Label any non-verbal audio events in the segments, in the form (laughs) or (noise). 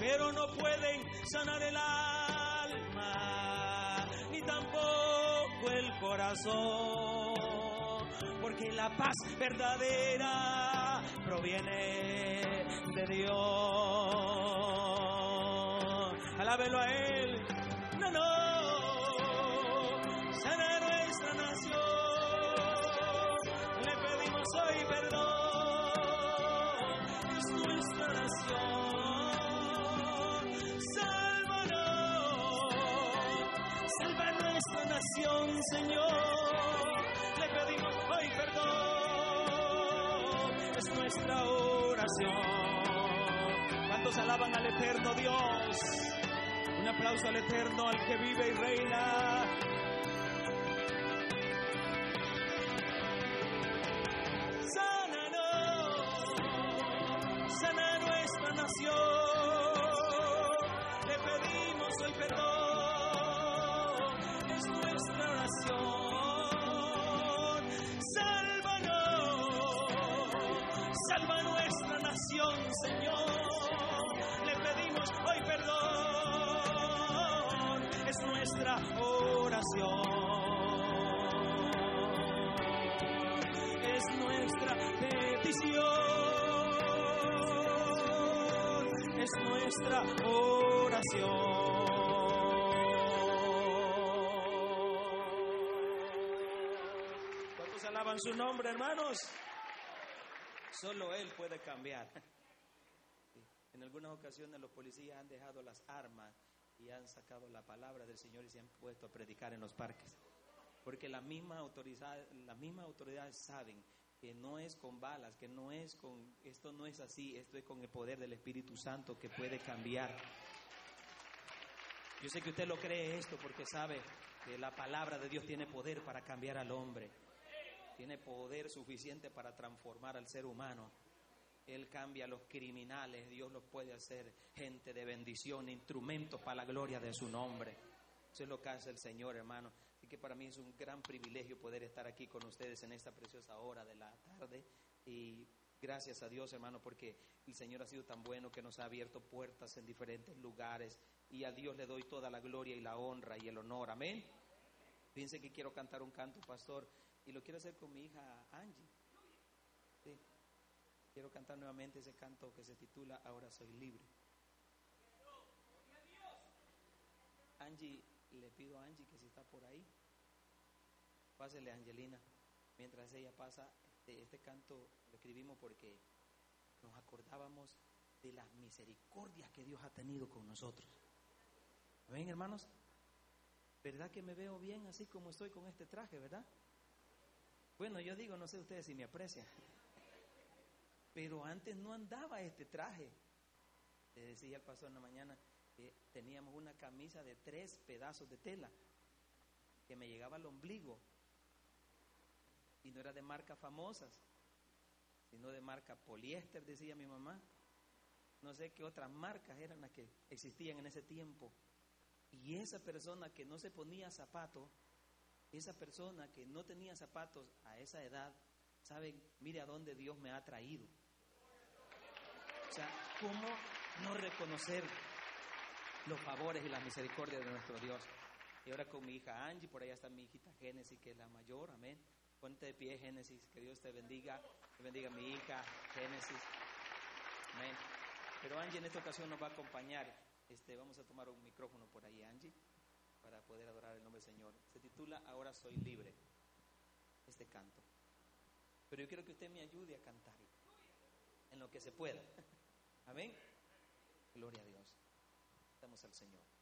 Pero no pueden sanar el alma, ni tampoco el corazón, porque la paz verdadera proviene de Dios. Alábelo a Él. No, no. Sana nuestra nación. Hoy perdón. Es nuestra nación. Sálvanos. Salva nuestra nación, Señor. Le pedimos hoy perdón. Es nuestra oración. ¿Cuántos alaban al eterno Dios? Un aplauso al eterno, al que vive y reina. Nuestra oración. ¿Cuántos alaban su nombre, hermanos? Solo Él puede cambiar. En algunas ocasiones los policías han dejado las armas y han sacado la palabra del Señor y se han puesto a predicar en los parques. Porque la misma autoridad, las mismas autoridades saben que no es con balas, que no es con, esto no es así, esto es con el poder del Espíritu Santo que puede cambiar. Yo sé que usted lo cree esto porque sabe que la palabra de Dios tiene poder para cambiar al hombre, tiene poder suficiente para transformar al ser humano. Él cambia a los criminales, Dios los puede hacer gente de bendición, instrumentos para la gloria de su nombre. Eso es lo que hace el Señor, hermano. Que para mí es un gran privilegio poder estar aquí con ustedes en esta preciosa hora de la tarde. Y gracias a Dios, hermano, porque el Señor ha sido tan bueno que nos ha abierto puertas en diferentes lugares. Y a Dios le doy toda la gloria y la honra y el honor. Amén. Fíjense que quiero cantar un canto, pastor, y lo quiero hacer con mi hija Angie. Sí. Quiero cantar nuevamente ese canto que se titula Ahora soy libre. Angie, le pido a Angie que si está por ahí, pásele Angelina. Mientras ella pasa, este, este canto lo escribimos porque nos acordábamos de las misericordias que Dios ha tenido con nosotros. ¿Ven, hermanos? ¿Verdad que me veo bien así como estoy con este traje, verdad? Bueno, yo digo, no sé ustedes si me aprecian. Pero antes no andaba este traje. Le decía al pastor en la mañana que teníamos una camisa de tres pedazos de tela que me llegaba al ombligo. Y no era de marcas famosas, sino de marca poliéster, decía mi mamá. No sé qué otras marcas eran las que existían en ese tiempo. Y esa persona que no se ponía zapatos, esa persona que no tenía zapatos a esa edad, saben, mire a dónde Dios me ha traído. O sea, ¿cómo no reconocer los favores y las misericordias de nuestro Dios? Y ahora con mi hija Angie, por allá está mi hijita Génesis, que es la mayor, amén. Ponte de pie, Génesis, que Dios te bendiga, te bendiga mi hija Génesis, amén. Pero Angie en esta ocasión nos va a acompañar. Este, vamos a tomar un micrófono por ahí, Angie, para poder adorar el nombre del Señor. Se titula Ahora soy libre, este canto. Pero yo quiero que usted me ayude a cantarlo, en lo que se pueda. (laughs) Amén. Gloria a Dios. Damos al Señor.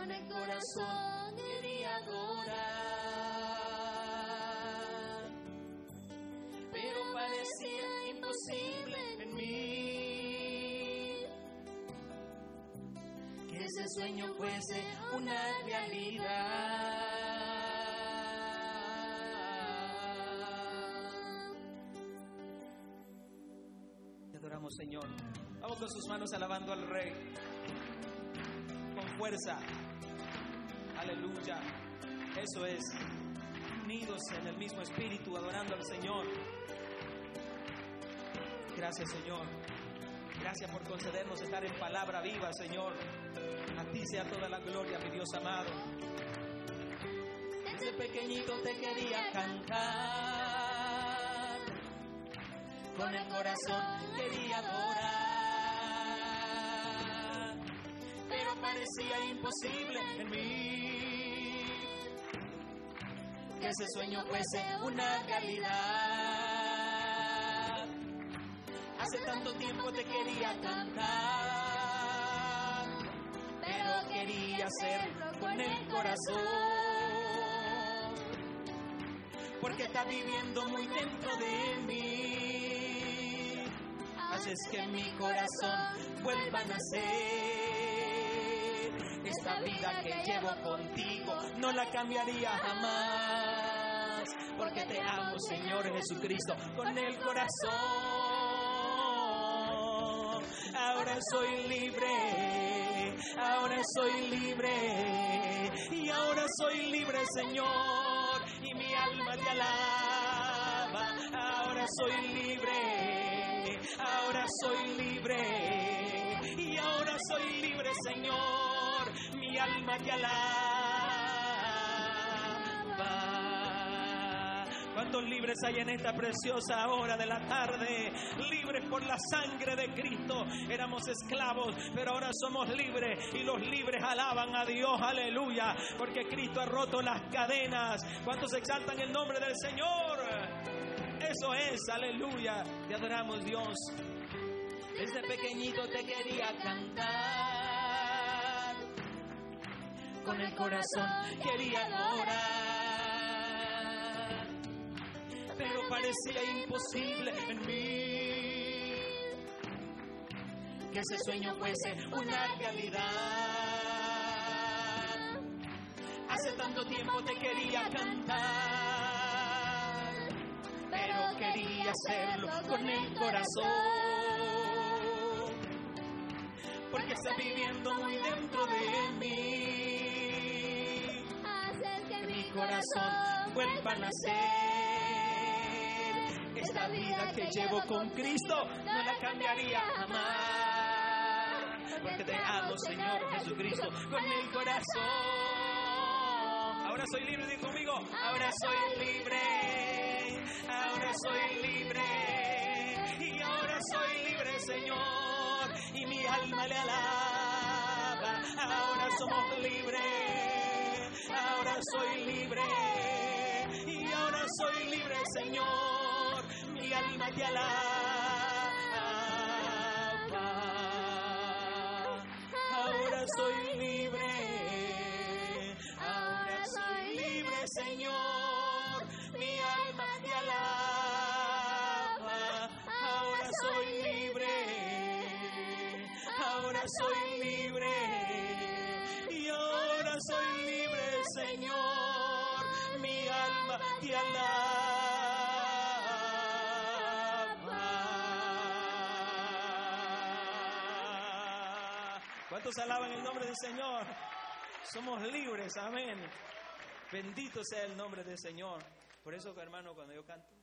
Con el corazón quería adorar, pero parecía imposible en mí que ese sueño fuese una realidad. Te adoramos, Señor. Vamos con sus manos alabando al Rey. Con fuerza. Aleluya. Eso es. Unidos en el mismo espíritu, adorando al Señor. Gracias, Señor. Gracias por concedernos estar en palabra viva, Señor. A ti sea toda la gloria, mi Dios amado. Desde pequeñito te quería cantar. Con el corazón quería adorar. Parecía imposible en mí. Que ese sueño fuese una realidad. Hace tanto tiempo te quería cantar. Pero quería hacerlo con el corazón porque está viviendo muy dentro de mí. Haces que mi corazón vuelva a nacer. Esta vida que llevo contigo no la cambiaría jamás, porque te amo, Señor Jesucristo, con el corazón. Ahora soy libre, ahora soy libre, y ahora soy libre, Señor y mi alma te alaba. Ahora soy libre, ahora soy libre y ahora soy libre, Señor. Alma te alaba. ¿Cuántos libres hay en esta preciosa hora de la tarde? Libres por la sangre de Cristo. Éramos esclavos, pero ahora somos libres y los libres alaban a Dios. Aleluya. Porque Cristo ha roto las cadenas. ¿Cuántos exaltan el nombre del Señor? Eso es, aleluya. Te adoramos Dios. Desde pequeñito te quería cantar. Con el corazón quería adorar pero parecía imposible en mí que ese sueño fuese una realidad. Hace tanto tiempo te quería cantar, pero quería hacerlo con el corazón, porque está viviendo muy dentro de mí. Corazón vuelva a nacer. Esta vida que llevo con Cristo no la cambiaría jamás. Porque te amo, Señor Jesucristo, con el corazón. Ahora soy libre, di conmigo. Ahora soy libre. Ahora soy libre. Y ahora soy libre, Señor. Y mi alma le alaba. Ahora somos libres. Ahora soy libre. Y ahora soy libre, Señor. Mi alma te alaba. Ahora soy libre. Ahora soy libre, Señor. Mi alma te alaba. Ahora soy libre. Ahora soy libre. Te. ¿Cuántos alaban el nombre del Señor? Somos libres, amén. Bendito sea el nombre del Señor. Por eso, hermano, cuando yo canto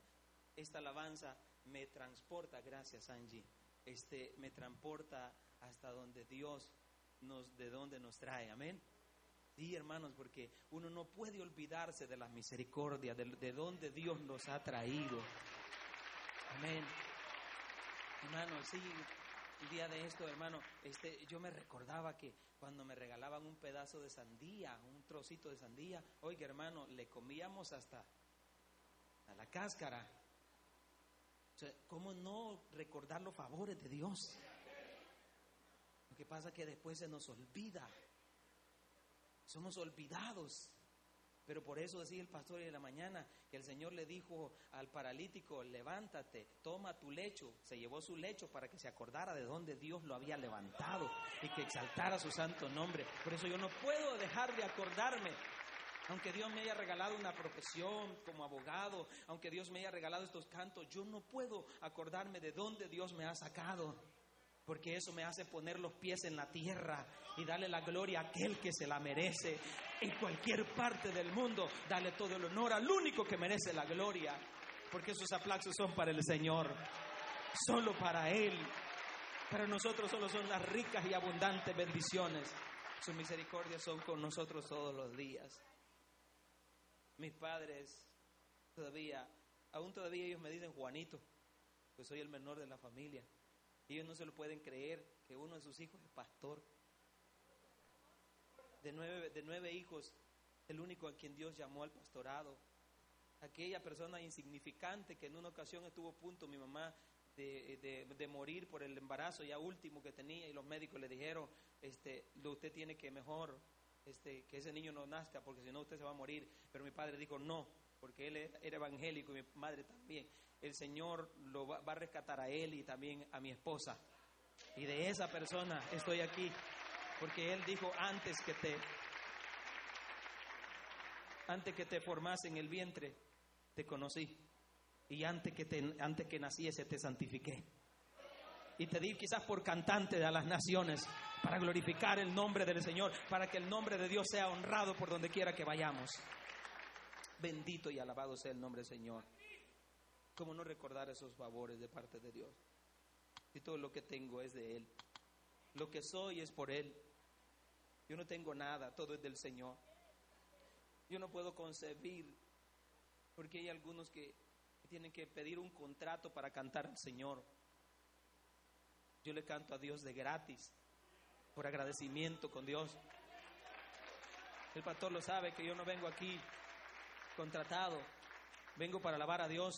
esta alabanza, me transporta, gracias Angie, este, me transporta hasta donde Dios nos, de donde nos trae, amén. Sí, hermanos, porque uno no puede olvidarse de la misericordia, de, de donde Dios nos ha traído. Amén. Hermano, sí, el día de esto, hermano, este, yo me recordaba que cuando me regalaban un pedazo de sandía, un trocito de sandía, oiga, hermano, le comíamos hasta a la cáscara. O sea, ¿cómo no recordar los favores de Dios? Lo que pasa es que después se nos olvida. Somos olvidados. Pero por eso decía el pastor de la mañana que el Señor le dijo al paralítico, levántate, toma tu lecho. Se llevó su lecho para que se acordara de dónde Dios lo había levantado y que exaltara su santo nombre. Por eso yo no puedo dejar de acordarme Aunque Dios me haya regalado una profesión como abogado, aunque Dios me haya regalado estos cantos, yo no puedo acordarme de dónde Dios me ha sacado. Porque eso me hace poner los pies en la tierra y darle la gloria a aquel que se la merece. En cualquier parte del mundo, dale todo el honor al único que merece la gloria. Porque esos aplausos son para el Señor, solo para Él. Para nosotros solo son las ricas y abundantes bendiciones. Sus misericordias son con nosotros todos los días. Mis padres todavía, aún todavía ellos me dicen Juanito, pues soy el menor de la familia. Ellos no se lo pueden creer que uno de sus hijos es pastor. De nueve, de nueve hijos, el único a quien Dios llamó al pastorado. Aquella persona insignificante que en una ocasión estuvo a punto, mi mamá, de, de, morir por el embarazo ya último que tenía y los médicos le dijeron, este, usted tiene que mejor este, que ese niño no nazca, porque si no usted se va a morir. Pero mi padre dijo no, porque él era evangélico y mi madre también. El Señor lo va, a rescatar a él y también a mi esposa. Y de esa persona estoy aquí, porque él dijo antes que te, antes que te formas en el vientre, te conocí. Y antes que, te, antes que naciese, te santifiqué. Y te di quizás por cantante de las naciones para glorificar el nombre del Señor, para que el nombre de Dios sea honrado por donde quiera que vayamos. Bendito y alabado sea el nombre del Señor. ¿Cómo no recordar esos favores de parte de Dios? Y todo lo que tengo es de Él. Lo que soy es por Él. Yo no tengo nada, todo es del Señor. Yo no puedo concebir, porque hay algunos que tienen que pedir un contrato para cantar al Señor. Yo le canto a Dios de gratis por agradecimiento con Dios. El pastor lo sabe que yo no vengo aquí contratado, vengo para alabar a Dios.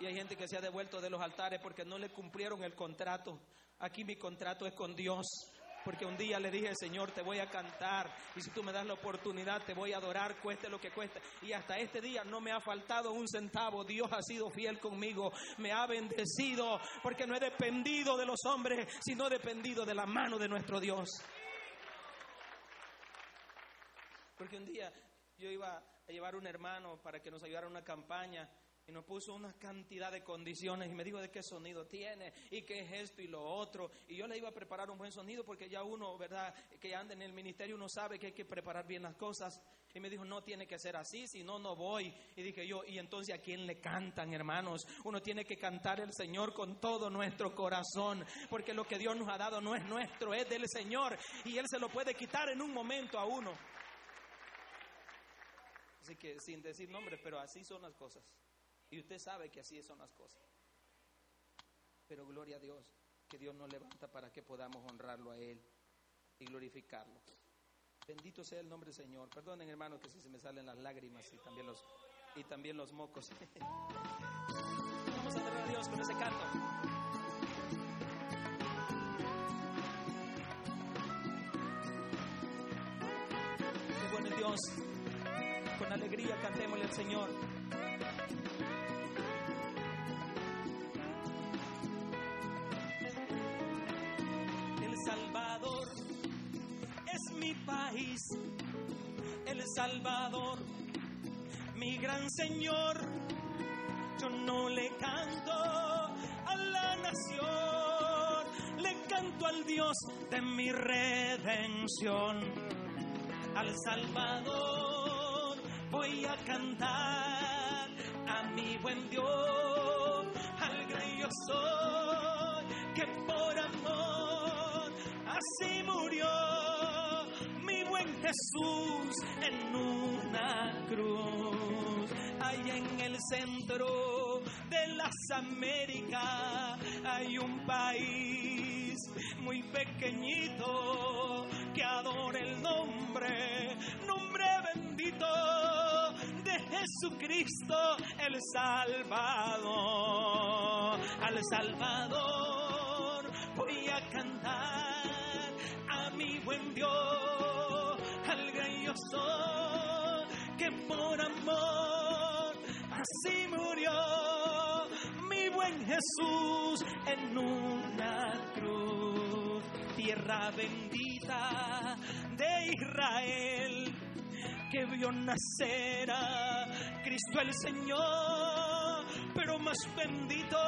Y hay gente que se ha devuelto de los altares porque no le cumplieron el contrato. Aquí mi contrato es con Dios. Porque un día le dije, Señor, te voy a cantar. Y si tú me das la oportunidad, te voy a adorar, cueste lo que cueste. Y hasta este día no me ha faltado un centavo. Dios ha sido fiel conmigo. Me ha bendecido. Porque no he dependido de los hombres, sino he dependido de la mano de nuestro Dios. Porque un día yo iba a llevar un hermano para que nos ayudara en una campaña y nos puso una cantidad de condiciones y me dijo de qué sonido tiene y qué es esto y lo otro. Y yo le iba a preparar un buen sonido porque ya uno, ¿verdad? Que anda en el ministerio, uno sabe que hay que preparar bien las cosas. Y me dijo, no tiene que ser así, si no, no voy. Y dije yo, ¿y entonces a quién le cantan, hermanos? Uno tiene que cantar el Señor con todo nuestro corazón, porque lo que Dios nos ha dado no es nuestro, es del Señor. Y Él se lo puede quitar en un momento a uno. Así que sin decir nombres, pero así son las cosas. Y usted sabe que así son las cosas. Pero gloria a Dios, que Dios nos levanta para que podamos honrarlo a Él y glorificarlo. Bendito sea el nombre del Señor. Perdonen, hermano, que si se me salen las lágrimas y también los, y también los mocos. (laughs) Vamos a adorar a Dios con ese canto. Dios. Con alegría cantémosle al Señor. el Salvador, mi gran Señor. Yo no le canto a la nación, le canto al Dios de mi redención, al Salvador voy a cantar a mi buen Dios, al gran yo que por amor así murió Jesús en una cruz. Ahí en el centro de las Américas hay un país muy pequeñito que adora el nombre, nombre bendito Jesucristo el Salvador. Al Salvador voy a cantar a mi buen Dios que por amor así murió mi buen Jesús en una cruz. Tierra bendita de Israel, que vio nacer a Cristo el Señor, pero más bendito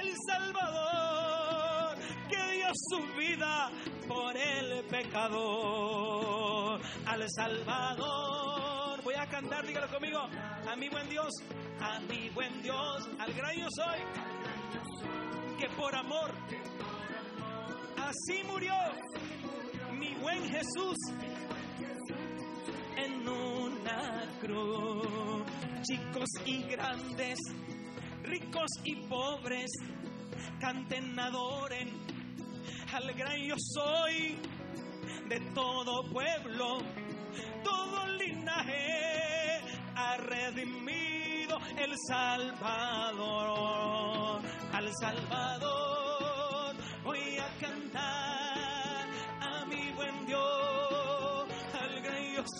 el Salvador que dio su vida por el pecador, al Salvador. Voy a cantar, dígalo conmigo, a mi buen Dios, a mi buen Dios, al gran yo soy, que por amor así murió mi buen Jesús en una cruz. Chicos y grandes, ricos y pobres, canten, adoren al gran yo soy de todo pueblo, todo linaje ha redimido el Salvador, al Salvador voy a cantar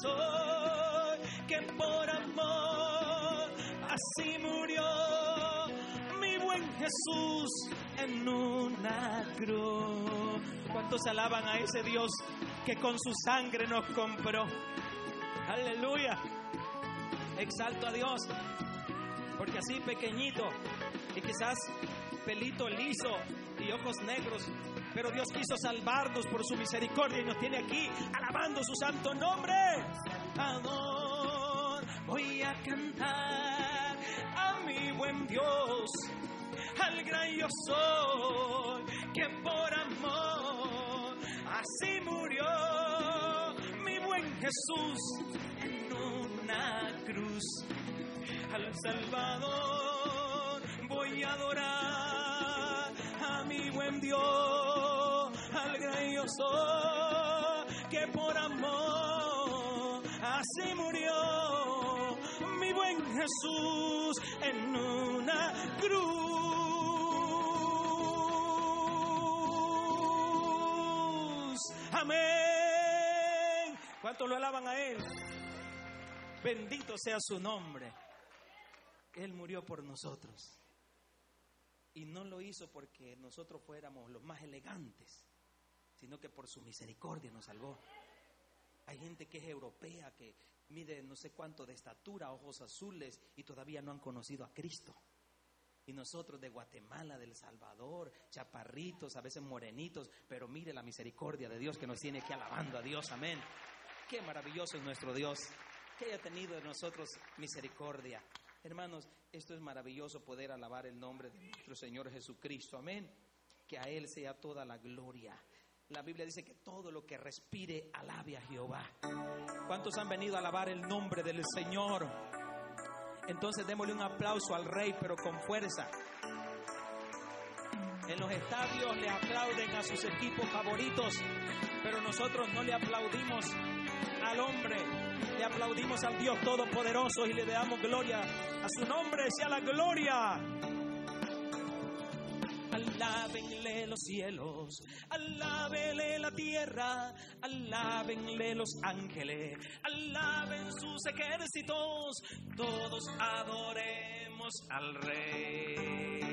soy, que por amor así murió mi buen Jesús en una cruz. ¿Cuántos alaban a ese Dios que con su sangre nos compró? Aleluya. Exalto a Dios. Porque así pequeñito y quizás pelito liso y ojos negros, pero Dios quiso salvarnos por su misericordia y nos tiene aquí alabando su santo nombre. Ador, voy a cantar a mi buen Dios, al gran yo soy, que por amor así murió mi buen Jesús en una cruz. Al Salvador voy a adorar a mi buen Dios, al gran yo soy, que por amor así murió mi buen Jesús en una cruz. Amén. ¿Cuántos lo alaban a Él? Bendito sea su nombre. Él murió por nosotros. Y no lo hizo porque nosotros fuéramos los más elegantes, sino que por su misericordia nos salvó. Hay gente que es europea, que mide no sé cuánto de estatura, ojos azules, y todavía no han conocido a Cristo. Y nosotros de Guatemala, del Salvador, chaparritos, a veces morenitos, pero mire la misericordia de Dios que nos tiene aquí alabando a Dios, amén. Qué maravilloso es nuestro Dios, que haya tenido de nosotros misericordia. Hermanos, esto es maravilloso poder alabar el nombre de nuestro Señor Jesucristo. Amén. Que a Él sea toda la gloria. La Biblia dice que todo lo que respire alabe a Jehová. ¿Cuántos han venido a alabar el nombre del Señor? Entonces démosle un aplauso al Rey, pero con fuerza. En los estadios le aplauden a sus equipos favoritos, pero nosotros no le aplaudimos al hombre, le aplaudimos al Dios Todopoderoso y le damos gloria. A su nombre sea la gloria. Alábenle los cielos, alábenle la tierra, alábenle los ángeles, alaben sus ejércitos, todos adoremos al Rey.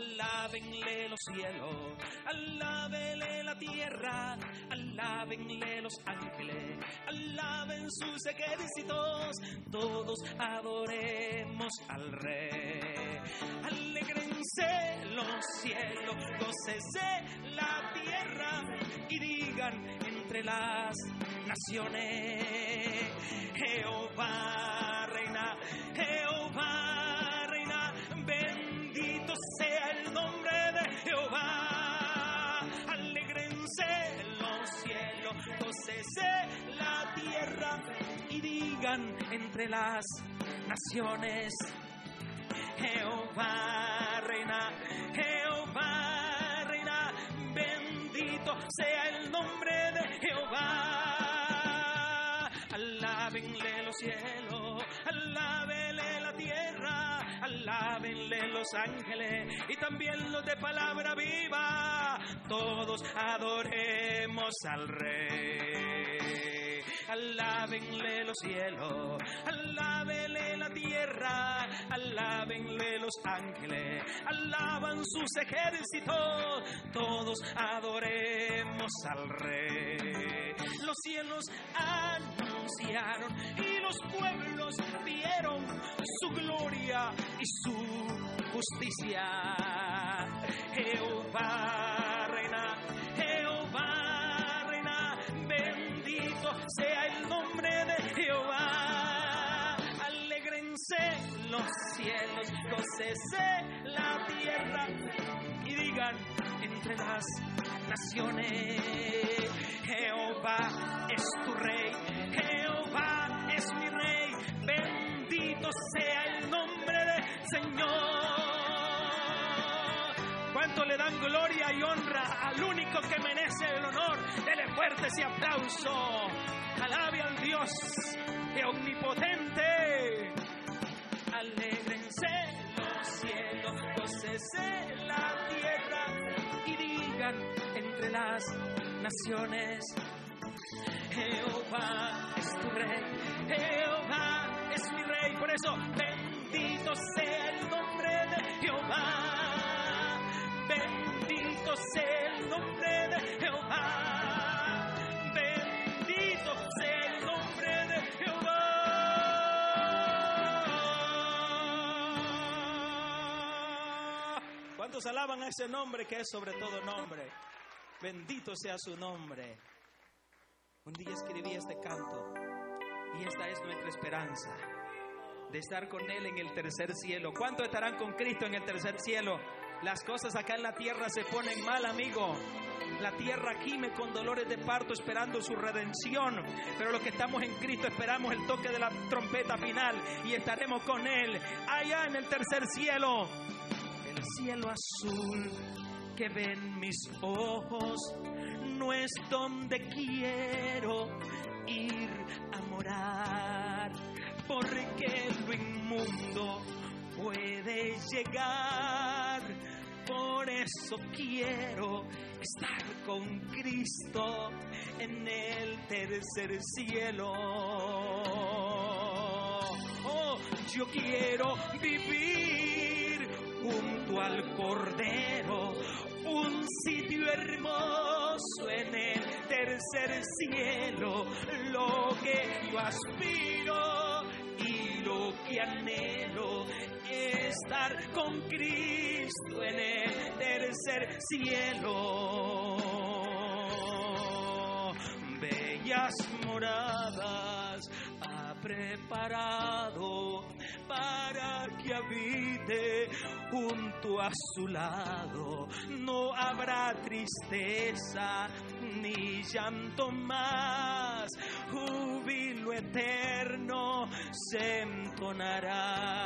Alábenle los cielos, alábenle la tierra, alábenle los ángeles, alaben sus ejércitos, todos adoremos al Rey. Alegrense los cielos, gócese la tierra y digan entre las naciones, Jehová reina, Jehová sea el nombre de Jehová. Alegrense los cielos, gócese la tierra y digan entre las naciones, Jehová reina, Jehová reina, bendito sea el nombre de Jehová. Alábenle los cielos, alábenle la tierra, alábenle los ángeles y también los de palabra viva. Todos adoremos al Rey. alábenle los cielos, alábenle tierra, alábenle los ángeles, alaban sus ejércitos, todos adoremos al Rey. Los cielos anunciaron y los pueblos vieron su gloria y su justicia. Jehová reina, Jehová reina, bendito sea los cielos, gocese la tierra y digan entre las naciones, Jehová es tu rey, Jehová es mi rey, bendito sea el nombre del Señor. ¿Cuánto le dan gloria y honra al único que merece el honor? Dele fuerte ese aplauso. Alabe al Dios que omnipotente. Alégrense los cielos, gocese la tierra y digan entre las naciones, Jehová es tu rey, Jehová es mi rey. Por eso, bendito sea el nombre de Jehová. Bendito sea el nombre de Jehová. ¿Cuántos alaban a ese nombre que es sobre todo nombre? Bendito sea su nombre. Un día escribí este canto y esta es nuestra esperanza de estar con Él en el tercer cielo. ¿Cuántos estarán con Cristo en el tercer cielo? Las cosas acá en la tierra se ponen mal, amigo. La tierra gime con dolores de parto esperando su redención. Pero los que estamos en Cristo esperamos el toque de la trompeta final y estaremos con Él allá en el tercer cielo. El cielo azul que ven mis ojos no es donde quiero ir a morar. Porque lo inmundo puede llegar. Por eso quiero estar con Cristo en el tercer cielo. Oh, yo quiero vivir junto al Cordero, un sitio hermoso en el tercer cielo, lo que yo aspiro y lo que anhelo estar con Cristo en el tercer cielo. Bellas moradas preparado para que habite junto a su lado. No habrá tristeza ni llanto más, júbilo eterno se entonará.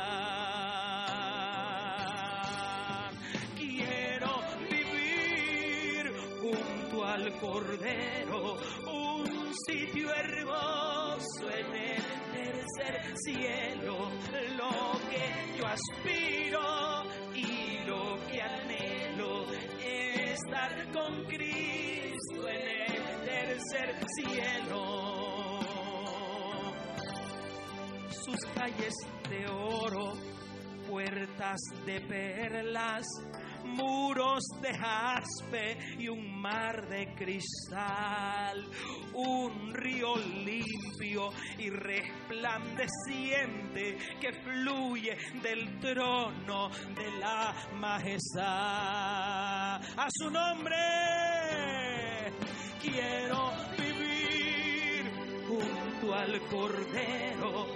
Quiero vivir junto al Cordero, un sitio hermoso en el tercer cielo, lo que yo aspiro y lo que anhelo es estar con Cristo en el tercer cielo. Sus calles de oro, puertas de perlas, muros de jaspe y un mar de cristal, un río limpio y resplandeciente que fluye del trono de la majestad. A su nombre quiero vivir junto al Cordero,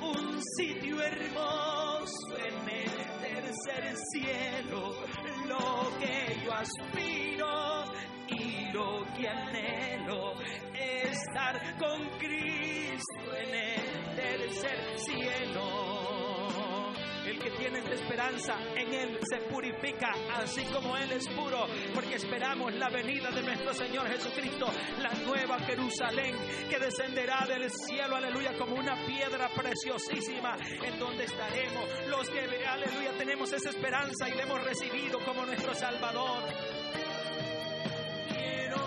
un sitio hermoso en el tercer cielo, lo que yo aspiro y lo que anhelo es estar con Cristo en el tercer cielo. El que tiene esta esperanza en Él se purifica, así como Él es puro, porque esperamos la venida de nuestro Señor Jesucristo, la nueva Jerusalén que descenderá del cielo, aleluya, como una piedra preciosísima, en donde estaremos los que, aleluya, tenemos esa esperanza y le hemos recibido como nuestro Salvador. Quiero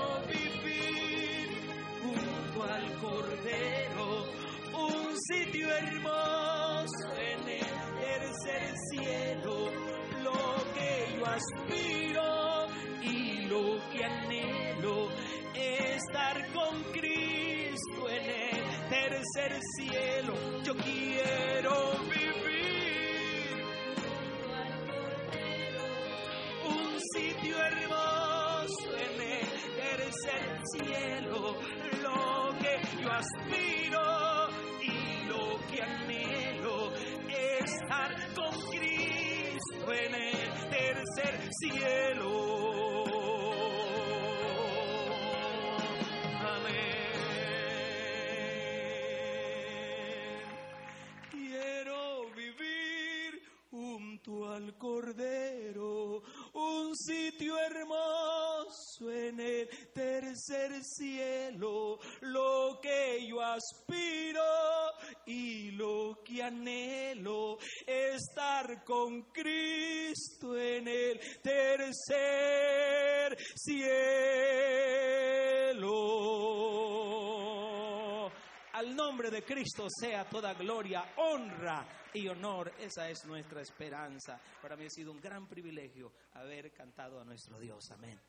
el cielo. Yo quiero vivir un sitio hermoso en el tercer cielo, lo que yo aspiro y lo que anhelo, estar con Cristo en el tercer cielo. Cielo, lo que yo aspiro y lo que anhelo, estar con Cristo en el tercer cielo. Al nombre de Cristo sea toda gloria, honra y honor. Esa es nuestra esperanza. Para mí ha sido un gran privilegio haber cantado a nuestro Dios. Amén.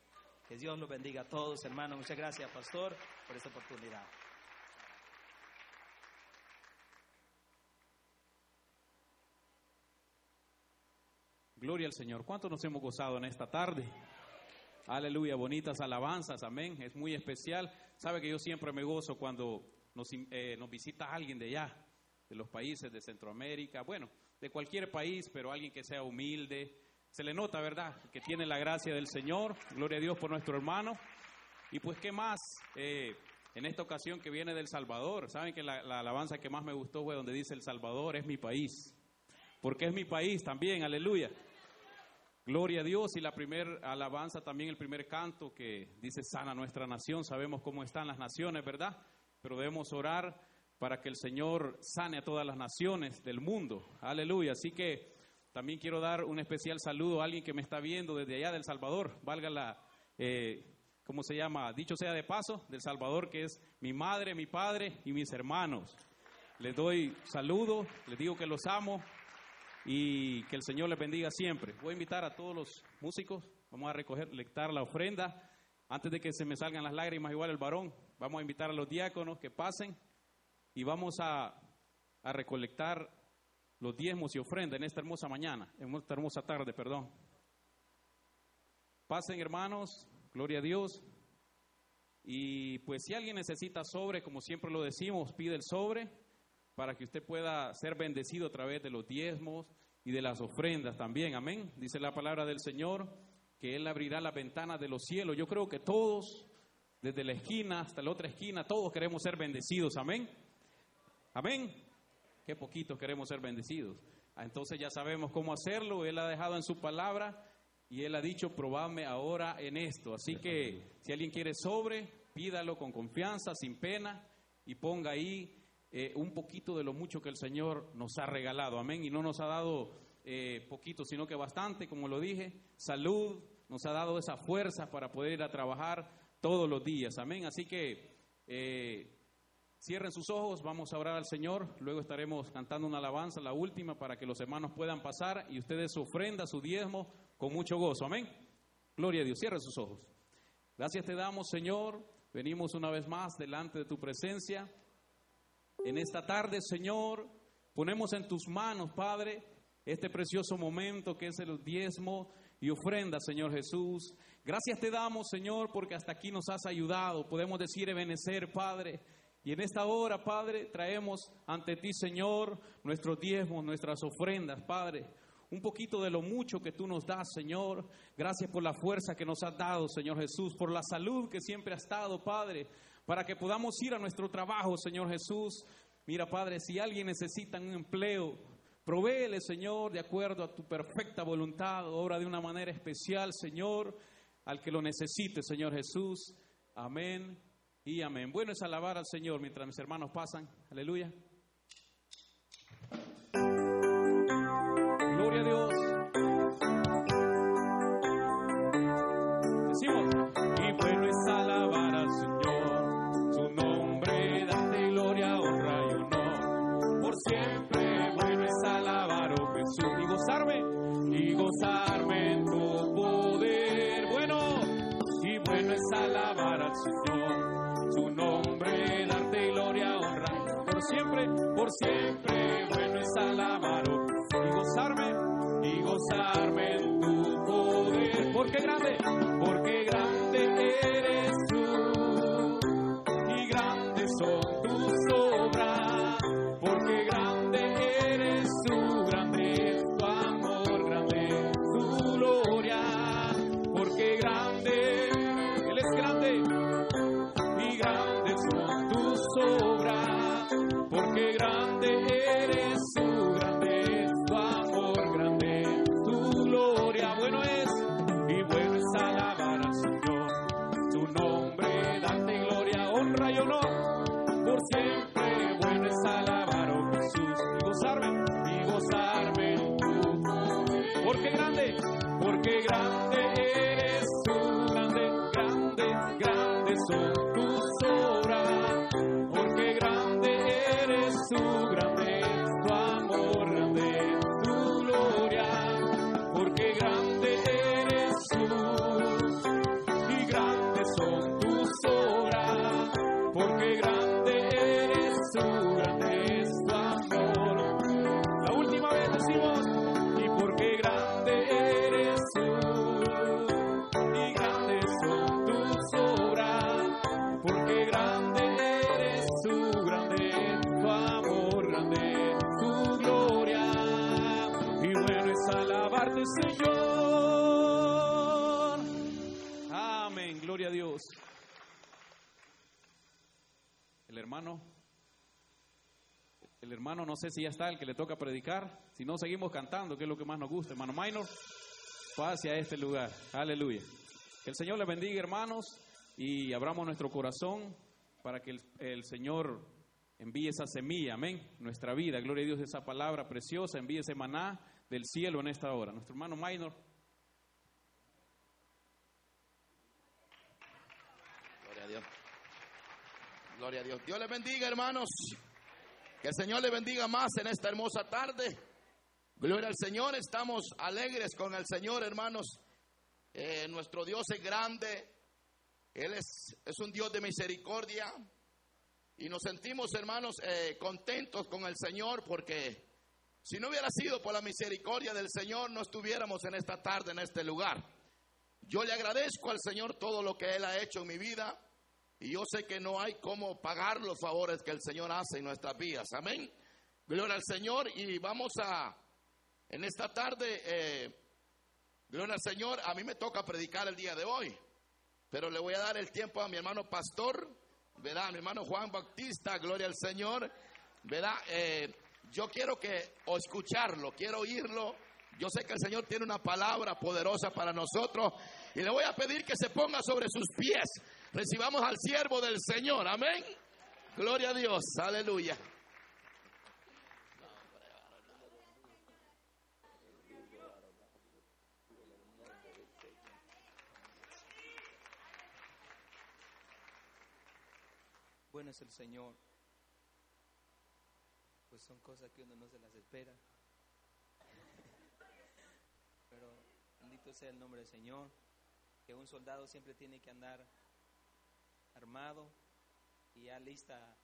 Que Dios los bendiga a todos, hermanos. Muchas gracias, pastor, por esta oportunidad. Gloria al Señor. ¿Cuánto nos hemos gozado en esta tarde? Aleluya, bonitas alabanzas, amén. Es muy especial. Sabe que yo siempre me gozo cuando nos, eh, nos visita alguien de allá, de los países de Centroamérica, bueno, de cualquier país, pero alguien que sea humilde. Se le nota, ¿verdad? Que tiene la gracia del Señor. Gloria a Dios por nuestro hermano. Y pues, ¿qué más? Eh, en esta ocasión que viene del Salvador, saben que la, la alabanza que más me gustó fue donde dice el Salvador es mi país. Porque es mi país también, aleluya. Gloria a Dios y la primera alabanza, también el primer canto que dice sana nuestra nación. Sabemos cómo están las naciones, ¿verdad? Pero debemos orar para que el Señor sane a todas las naciones del mundo. Aleluya. Así que también quiero dar un especial saludo a alguien que me está viendo desde allá del Salvador. Valga la, eh, ¿cómo se llama? Dicho sea de paso, del Salvador, que es mi madre, mi padre y mis hermanos. Les doy saludo, les digo que los amo y que el Señor les bendiga siempre. Voy a invitar a todos los músicos, vamos a recoger, lectar la ofrenda. Antes de que se me salgan las lágrimas, igual el varón, vamos a invitar a los diáconos que pasen y vamos a, a recolectar los diezmos y ofrenda en esta hermosa mañana, en esta hermosa tarde, perdón. Pasen hermanos, gloria a Dios. Y pues si alguien necesita sobre, como siempre lo decimos, pide el sobre para que usted pueda ser bendecido a través de los diezmos y de las ofrendas también. Amén. Dice la palabra del Señor que Él abrirá las ventanas de los cielos. Yo creo que todos, desde la esquina hasta la otra esquina, todos queremos ser bendecidos. Amén. Amén. Qué poquito queremos ser bendecidos. Ah, Entonces ya sabemos cómo hacerlo. Él ha dejado en su palabra y Él ha dicho, probadme ahora en esto. Así que si alguien quiere sobre, pídalo con confianza, sin pena, y ponga ahí eh, un poquito de lo mucho que el Señor nos ha regalado. Amén. Y no nos ha dado eh, poquito, sino que bastante, como lo dije. Salud, nos ha dado esa fuerza para poder ir a trabajar todos los días. Amén. Así que eh, cierren sus ojos, vamos a orar al Señor. Luego estaremos cantando una alabanza, la última, para que los hermanos puedan pasar y ustedes su ofrenda, su diezmo, con mucho gozo. Amén. Gloria a Dios. Cierren sus ojos. Gracias te damos, Señor. Venimos una vez más delante de tu presencia. En esta tarde, Señor, ponemos en tus manos, Padre, este precioso momento que es el diezmo y ofrenda, Señor Jesús. Gracias te damos, Señor, porque hasta aquí nos has ayudado. Podemos decir Ebenecer, Padre. Y en esta hora, Padre, traemos ante ti, Señor, nuestros diezmos, nuestras ofrendas, Padre. Un poquito de lo mucho que tú nos das, Señor. Gracias por la fuerza que nos has dado, Señor Jesús, por la salud que siempre has dado, Padre para que podamos ir a nuestro trabajo, Señor Jesús. Mira, Padre, si alguien necesita un empleo, provéele, Señor, de acuerdo a tu perfecta voluntad, obra de una manera especial, Señor, al que lo necesite, Señor Jesús. Amén y amén. Bueno es alabar al Señor mientras mis hermanos pasan. Aleluya. Gloria a Dios. Hermano, el hermano no sé si ya está el que le toca predicar, si no seguimos cantando, que es lo que más nos gusta, hermano Minor, pase a este lugar, aleluya. Que el Señor le bendiga, hermanos, y abramos nuestro corazón para que el, el Señor envíe esa semilla, amén, nuestra vida, gloria a Dios, esa palabra preciosa, envíe ese maná del cielo en esta hora. Nuestro hermano Minor. Gloria a Dios. Gloria a Dios. Dios les bendiga, hermanos. Que el Señor le bendiga más en esta hermosa tarde. Gloria al Señor. Estamos alegres con el Señor, hermanos. Eh, nuestro Dios es grande. Él es, es un Dios de misericordia. Y nos sentimos, hermanos, eh, contentos con el Señor porque si no hubiera sido por la misericordia del Señor, no estuviéramos en esta tarde, en este lugar. Yo le agradezco al Señor todo lo que Él ha hecho en mi vida. Y yo sé que no hay cómo pagar los favores que el Señor hace en nuestras vidas. Amén. Gloria al Señor. Y vamos a, en esta tarde, eh, gloria al Señor. A mí me toca predicar el día de hoy. Pero le voy a dar el tiempo a mi hermano pastor, ¿verdad? A mi hermano Juan Bautista, gloria al Señor, ¿verdad? Eh, yo quiero que, o escucharlo, quiero oírlo. Yo sé que el Señor tiene una palabra poderosa para nosotros. Y le voy a pedir que se ponga sobre sus pies. Recibamos al siervo del Señor. Amén. Gloria a Dios. Aleluya. Bueno es el Señor. Pues son cosas que uno no se las espera. Pero bendito sea el nombre del Señor. Que un soldado siempre tiene que andar armado y ya lista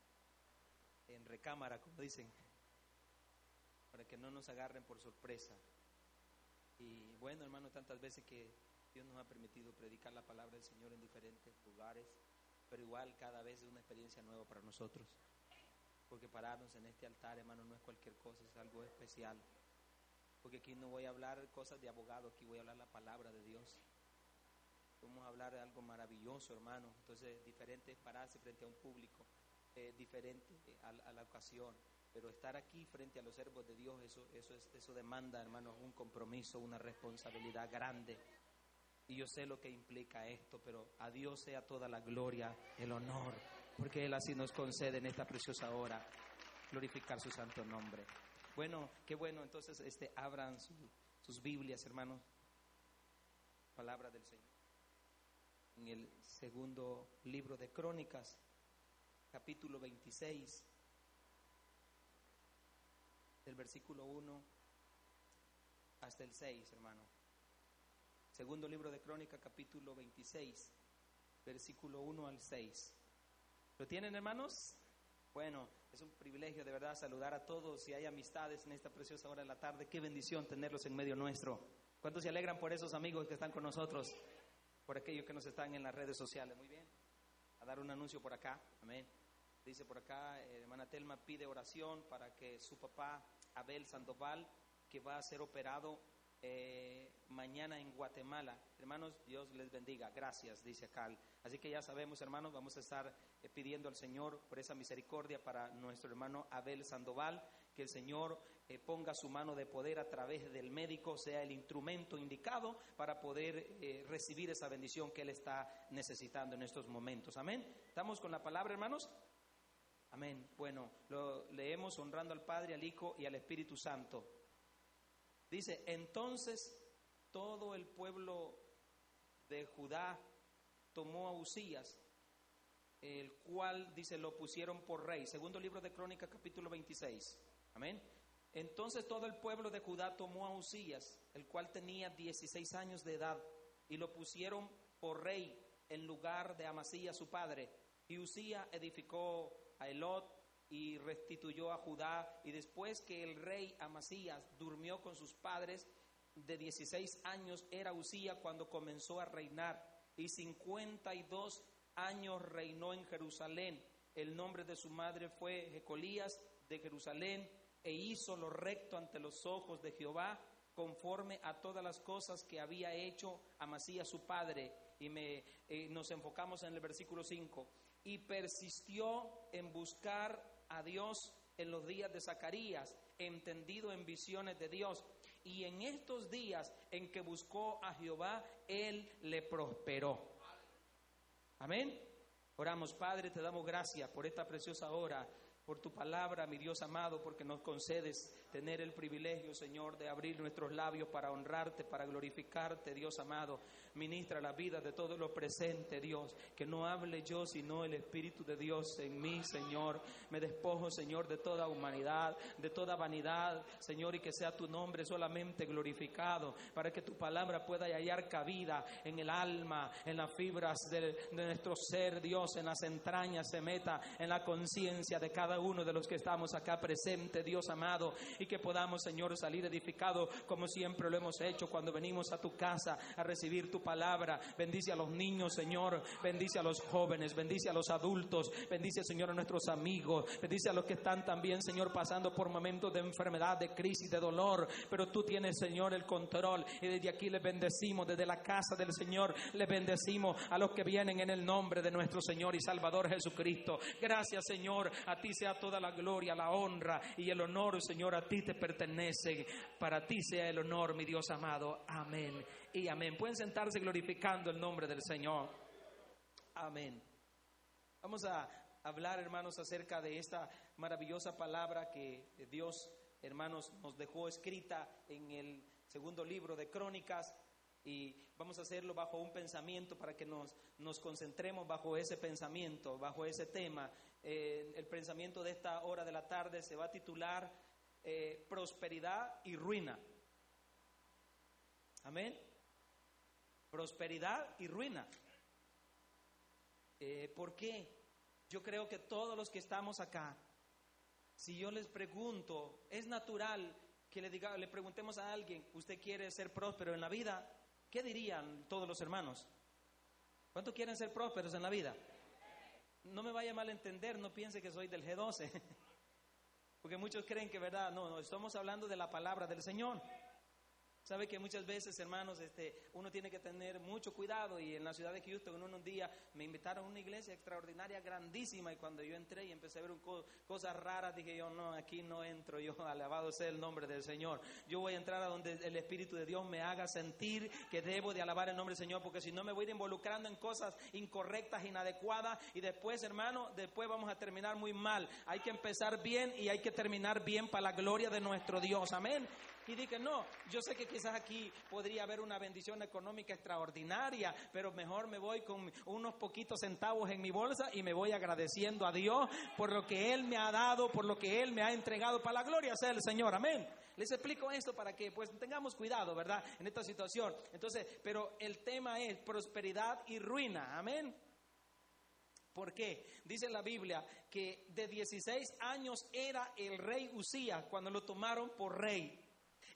en recámara, como dicen, para que no nos agarren por sorpresa. Y bueno, hermano, tantas veces que Dios nos ha permitido predicar la palabra del Señor en diferentes lugares, pero igual cada vez es una experiencia nueva para nosotros. Porque pararnos en este altar, hermano, no es cualquier cosa, es algo especial. Porque aquí no voy a hablar cosas de abogado, aquí voy a hablar la palabra de Dios. A hablar de algo maravilloso, hermano. Entonces, diferente pararse frente a un público, eh, diferente a, a, la ocasión. Pero estar aquí frente a los siervos de Dios, eso, eso, es, eso demanda, hermano, un compromiso, una responsabilidad grande. Y yo sé lo que implica esto, pero a Dios sea toda la gloria, el honor, porque Él así nos concede en esta preciosa hora glorificar su santo nombre. Bueno, qué bueno, entonces este, abran su, sus Biblias, hermanos. Palabra del Señor. En el segundo libro de Crónicas, capítulo 26, del versículo 1 hasta el 6, hermano. Segundo libro de Crónica, capítulo 26, versículo 1 al 6. ¿Lo tienen, hermanos? Bueno, es un privilegio de verdad saludar a todos. Si hay amistades en esta preciosa hora de la tarde, qué bendición tenerlos en medio nuestro. ¿Cuántos se alegran por esos amigos que están con nosotros? Por aquellos que nos están en las redes sociales. Muy bien. A dar un anuncio por acá. Amén. Dice por acá, eh, hermana Telma pide oración para que su papá, Abel Sandoval, que va a ser operado eh, mañana en Guatemala. Hermanos, Dios les bendiga. Gracias, dice Cal. Así que ya sabemos, hermanos, vamos a estar eh, pidiendo al Señor por esa misericordia para nuestro hermano Abel Sandoval, que el Señor eh, ponga su mano de poder a través del médico, sea el instrumento indicado para poder recibir esa bendición que él está necesitando en estos momentos. Amén. ¿Estamos con la palabra, hermanos? Amén. Bueno, lo leemos honrando al Padre, al Hijo y al Espíritu Santo. Dice, entonces todo el pueblo de Judá tomó a Usías, el cual, dice, lo pusieron por rey. Segundo libro de Crónica, capítulo 26. Amén. Entonces todo el pueblo de Judá tomó a Usías, el cual tenía 16 años de edad, y lo pusieron por rey en lugar de Amasías su padre. Y Usías edificó a Elot, y restituyó a Judá. Y después que el rey Amasías durmió con sus padres, de 16 años era Usía cuando comenzó a reinar. Y 52 años reinó en Jerusalén. El nombre de su madre fue Jecolías de Jerusalén e hizo lo recto ante los ojos de Jehová conforme a todas las cosas que había hecho Amasías su padre. Y me, eh, nos enfocamos en el versículo 5. Y persistió en buscar a Dios en los días de Zacarías, entendido en visiones de Dios. Y en estos días en que buscó a Jehová, Él le prosperó. Amén. Oramos, Padre, te damos gracias por esta preciosa hora, por tu palabra, mi Dios amado, porque nos concedes tener el privilegio, Señor, de abrir nuestros labios para honrarte, para glorificarte, Dios amado. Ministra la vida de todo lo presente, Dios. Que no hable yo, sino el Espíritu de Dios en mí, Señor. Me despojo, Señor, de toda humanidad, de toda vanidad, Señor, y que sea tu nombre solamente glorificado, para que tu palabra pueda hallar cabida en el alma, en las fibras de, de nuestro ser, Dios, en las entrañas, se meta en la conciencia de cada uno de los que estamos acá presente, Dios amado, y que podamos, Señor, salir edificado como siempre lo hemos hecho cuando venimos a tu casa a recibir tu palabra. Bendice a los niños, Señor. Bendice a los jóvenes. Bendice a los adultos. Bendice, Señor, a nuestros amigos. Bendice a los que están también, Señor, pasando por momentos de enfermedad, de crisis, de dolor. Pero tú tienes, Señor, el control. Y desde aquí les bendecimos. Desde la casa del Señor les bendecimos a los que vienen en el nombre de nuestro Señor y Salvador Jesucristo. Gracias, Señor. A ti toda la gloria, la honra y el honor, Señor. A ti te pertenece. Para ti sea el honor, mi Dios amado. Amén y amén. Pueden sentarse glorificando el nombre del Señor. Amén. Vamos a hablar, hermanos, acerca de esta maravillosa palabra que Dios, hermanos, nos dejó escrita en el segundo libro de Crónicas. Y vamos a hacerlo bajo un pensamiento para que nos, nos concentremos bajo ese pensamiento, bajo ese tema. Eh, el pensamiento de esta hora de la tarde se va a titular eh, Prosperidad y Ruina. Amén prosperidad y ruina. Eh, ¿Por qué? Yo creo que todos los que estamos acá, si yo les pregunto, es natural que le, diga, le preguntemos a alguien, ¿usted quiere ser próspero en la vida? ¿Qué dirían todos los hermanos? ¿Cuántos quieren ser prósperos en la vida? No me vaya mal a entender, no piense que soy del G12. (laughs) Porque muchos creen que, ¿verdad? No, no, estamos hablando de la palabra del Señor. Sabe que muchas veces, hermanos, este, uno tiene que tener mucho cuidado y en la ciudad de Houston, en un día me invitaron a una iglesia extraordinaria, grandísima, y cuando yo entré y empecé a ver cosas raras, dije yo, no, aquí no entro, yo (laughs) alabado sea el nombre del Señor. Yo voy a entrar a donde el Espíritu de Dios me haga sentir que debo de alabar el nombre del Señor, porque si no me voy a ir involucrando en cosas incorrectas, inadecuadas, y después, hermano, después vamos a terminar muy mal. Hay que empezar bien y hay que terminar bien para la gloria de nuestro Dios. Amén. Y dije, no, yo sé que quizás aquí podría haber una bendición económica extraordinaria, pero mejor me voy con unos poquitos centavos en mi bolsa y me voy agradeciendo a Dios por lo que Él me ha dado, por lo que Él me ha entregado para la gloria sea el Señor. Amén. Les explico esto para que pues tengamos cuidado, ¿verdad? En esta situación. Entonces, pero el tema es prosperidad y ruina. Amén. ¿Por qué? Dice la Biblia que de 16 años era el rey Usías cuando lo tomaron por rey.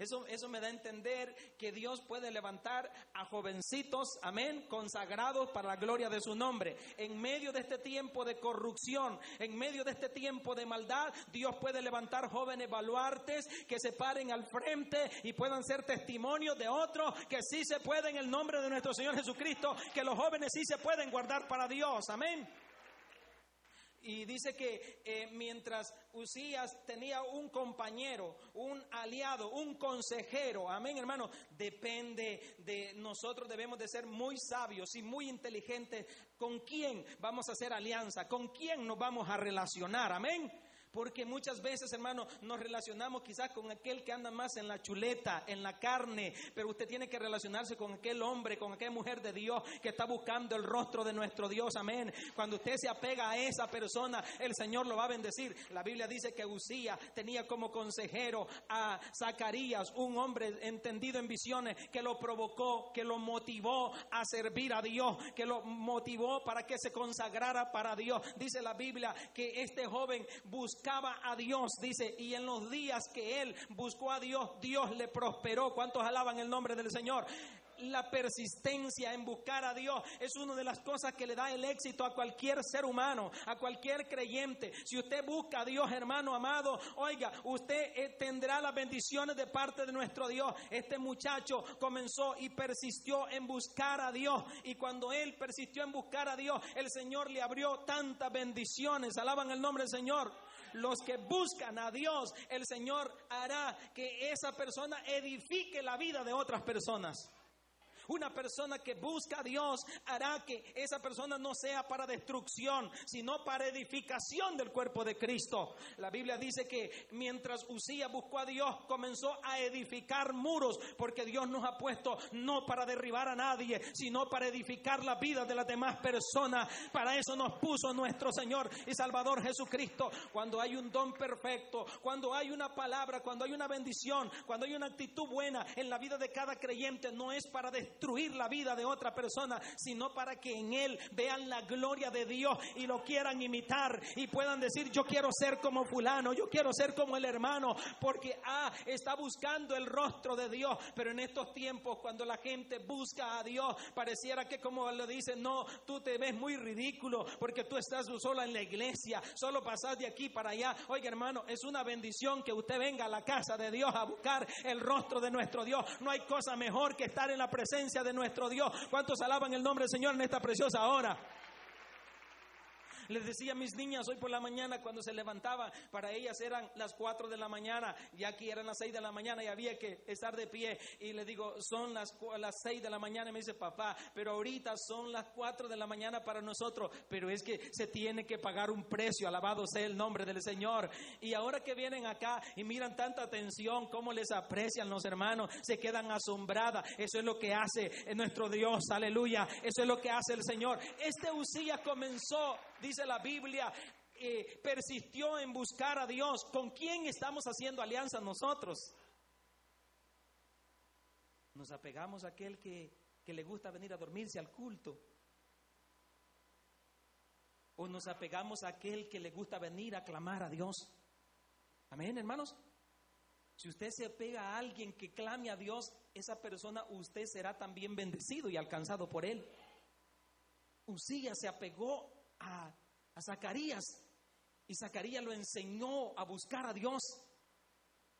Eso, eso me da a entender que Dios puede levantar a jovencitos, amén, consagrados para la gloria de su nombre. En medio de este tiempo de corrupción, en medio de este tiempo de maldad, Dios puede levantar jóvenes baluartes que se paren al frente y puedan ser testimonios de otros que sí se puede en el nombre de nuestro Señor Jesucristo, que los jóvenes sí se pueden guardar para Dios, amén. Y dice que eh, mientras Usías tenía un compañero, un aliado, un consejero, amén hermano, depende de nosotros, debemos de ser muy sabios y muy inteligentes. Con quién vamos a hacer alianza, con quién nos vamos a relacionar, amén. Porque muchas veces, hermano, nos relacionamos quizás con aquel que anda más en la chuleta, en la carne, pero usted tiene que relacionarse con aquel hombre, con aquella mujer de Dios que está buscando el rostro de nuestro Dios. Amén. Cuando usted se apega a esa persona, el Señor lo va a bendecir. La Biblia dice que Usía tenía como consejero a Zacarías, un hombre entendido en visiones, que lo provocó, que lo motivó a servir a Dios, que lo motivó para que se consagrara para Dios. Dice la Biblia que este joven buscó buscaba a Dios, dice, y en los días que él buscó a Dios, Dios le prosperó. ¿Cuántos alaban el nombre del Señor? la persistencia en buscar a Dios es una de las cosas que le da el éxito a cualquier ser humano, a cualquier creyente. Si usted busca a Dios, hermano amado, oiga, usted eh, tendrá las bendiciones de parte de nuestro Dios. Este muchacho comenzó y persistió en buscar a Dios. Y cuando él persistió en buscar a Dios, el Señor le abrió tantas bendiciones. Alaban el nombre del Señor los que buscan a Dios, el Señor hará que esa persona edifique la vida de otras personas. Una persona que busca a Dios hará que esa persona no sea para destrucción, sino para edificación del cuerpo de Cristo. La Biblia dice que mientras Usía buscó a Dios, comenzó a edificar muros, porque Dios nos ha puesto no para derribar a nadie, sino para edificar la vida de las demás personas. Para eso nos puso nuestro Señor y Salvador Jesucristo. Cuando hay un don perfecto, cuando hay una palabra, cuando hay una bendición, cuando hay una actitud buena en la vida de cada creyente, no es para destruir destruir la vida de otra persona, sino para que en él vean la gloria de Dios y lo quieran imitar y puedan decir, yo quiero ser como fulano, yo quiero ser como el hermano, porque ah, está buscando el rostro de Dios, pero en estos tiempos cuando la gente busca a Dios, pareciera que como le dicen, no, tú te ves muy ridículo porque tú estás sola en la iglesia, solo pasas de aquí para allá. Oiga hermano, es una bendición que usted venga a la casa de Dios a buscar el rostro de nuestro Dios. No hay cosa mejor que estar en la presencia de nuestro Dios. ¿Cuántos alaban el nombre del Señor en esta preciosa hora? Les decía a mis niñas hoy por la mañana cuando se levantaban, para ellas eran las 4 de la mañana y aquí eran las 6 de la mañana y había que estar de pie. Y le digo, son las, las 6 de la mañana y me dice, papá, pero ahorita son las 4 de la mañana para nosotros, pero es que se tiene que pagar un precio, alabado sea el nombre del Señor. Y ahora que vienen acá y miran tanta atención, cómo les aprecian los hermanos, se quedan asombradas. Eso es lo que hace nuestro Dios, aleluya. Eso es lo que hace el Señor. Este Usías comenzó dice la Biblia, eh, persistió en buscar a Dios. ¿Con quién estamos haciendo alianza nosotros? Nos apegamos a aquel que, que le gusta venir a dormirse al culto. O nos apegamos a aquel que le gusta venir a clamar a Dios. Amén, hermanos. Si usted se apega a alguien que clame a Dios, esa persona usted será también bendecido y alcanzado por él. Usía se apegó a, Zacarías y Zacarías lo enseñó a buscar a Dios.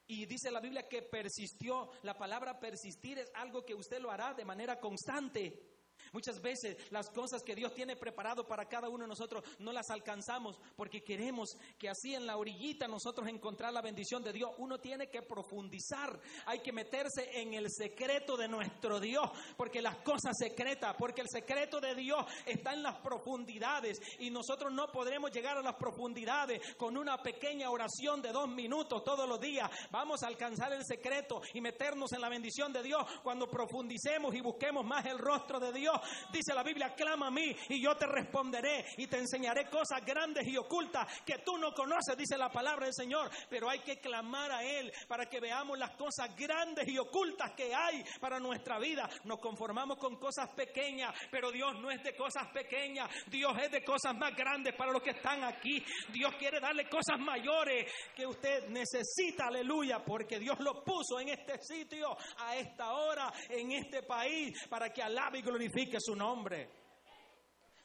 Y dice la Biblia que persistió. La palabra persistir es algo que usted lo hará de manera constante. Muchas veces las cosas que Dios tiene preparado para cada uno de nosotros no las alcanzamos porque queremos que así en la orillita nosotros encontrar la bendición de Dios. Uno tiene que profundizar, hay que meterse en el secreto de nuestro Dios, porque las cosas secretas, porque el secreto de Dios está en las profundidades y nosotros no podremos llegar a las profundidades con una pequeña oración de dos minutos todos los días. Vamos a alcanzar el secreto y meternos en la bendición de Dios cuando profundicemos y busquemos más el rostro de Dios. Dice la Biblia, clama a mí y yo te responderé y te enseñaré cosas grandes y ocultas que tú no conoces, dice la palabra del Señor. Pero hay que clamar a Él para que veamos las cosas grandes y ocultas que hay para nuestra vida. Nos conformamos con cosas pequeñas, pero Dios no es de cosas pequeñas. Dios es de cosas más grandes para los que están aquí. Dios quiere darle cosas mayores que usted necesita, aleluya, porque Dios lo puso en este sitio, a esta hora, en este país, para que alabe y glorifique su nombre.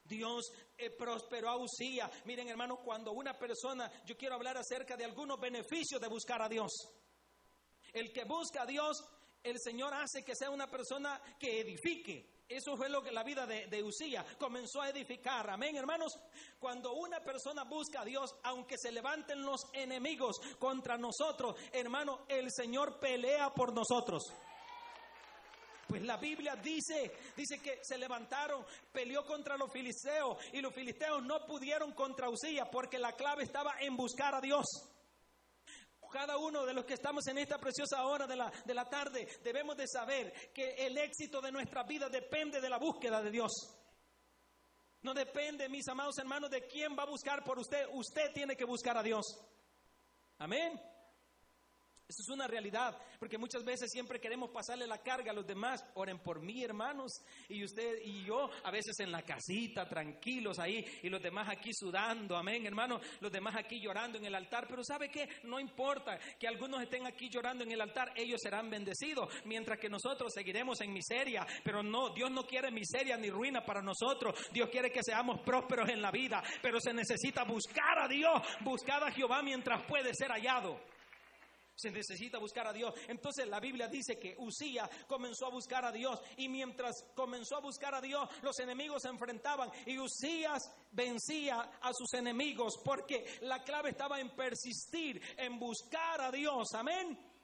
Dios eh, prosperó a Usía. Miren, hermanos, cuando una persona, yo quiero hablar acerca de algunos beneficios de buscar a Dios. El que busca a Dios, el Señor hace que sea una persona que edifique. Eso fue lo que la vida de, de Usía comenzó a edificar. Amén, hermanos. Cuando una persona busca a Dios, aunque se levanten los enemigos contra nosotros, hermano, el Señor pelea por nosotros. Pues la Biblia dice, dice que se levantaron, peleó contra los filisteos y los filisteos no pudieron contra Usía porque la clave estaba en buscar a Dios. Cada uno de los que estamos en esta preciosa hora de la, de la tarde debemos de saber que el éxito de nuestra vida depende de la búsqueda de Dios. No depende, mis amados hermanos, de quién va a buscar por usted. Usted tiene que buscar a Dios. Amén. Eso es una realidad, porque muchas veces siempre queremos pasarle la carga a los demás. Oren por mí, hermanos, y usted y yo, a veces en la casita, tranquilos ahí, y los demás aquí sudando, amén, hermanos, los demás aquí llorando en el altar. Pero ¿sabe qué? No importa que algunos estén aquí llorando en el altar, ellos serán bendecidos, mientras que nosotros seguiremos en miseria. Pero no, Dios no quiere miseria ni ruina para nosotros. Dios quiere que seamos prósperos en la vida, pero se necesita buscar a Dios, buscar a Jehová mientras puede ser hallado. Se necesita buscar a Dios. Entonces la Biblia dice que Usía comenzó a buscar a Dios y mientras comenzó a buscar a Dios, los enemigos se enfrentaban y Usías vencía a sus enemigos porque la clave estaba en persistir, en buscar a Dios. Amén.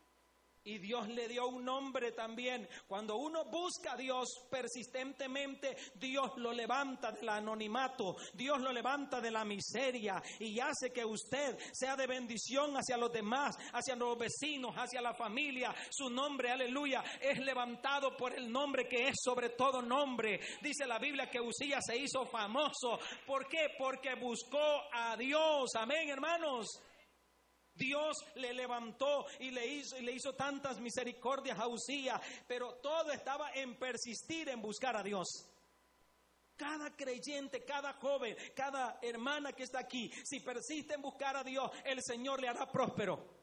Y Dios le dio un nombre también. Cuando uno busca a Dios persistentemente, Dios lo levanta del anonimato, Dios lo levanta de la miseria y hace que usted sea de bendición hacia los demás, hacia los vecinos, hacia la familia. Su nombre, aleluya, es levantado por el nombre que es sobre todo nombre. Dice la Biblia que Usías se hizo famoso. ¿Por qué? Porque buscó a Dios. Amén, hermanos. Dios le levantó y le hizo, y le hizo tantas misericordias a Usía, pero todo estaba en persistir en buscar a Dios. Cada creyente, cada joven, cada hermana que está aquí, si persiste en buscar a Dios, el Señor le hará próspero.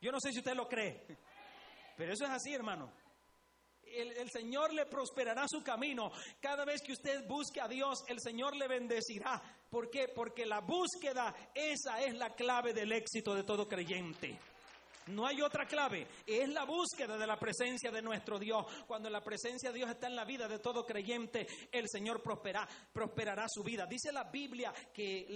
Yo no sé si usted lo cree, pero eso es así, hermano. El, Señor le prosperará su camino. Cada vez que usted busque a Dios, el Señor le bendecirá. ¿Por qué? Porque la búsqueda, esa es la clave del éxito de todo creyente. No hay otra clave. Es la búsqueda de la presencia de nuestro Dios. Cuando la presencia de Dios está en la vida de todo creyente, el Señor prosperará, prosperará su vida. Dice la Biblia que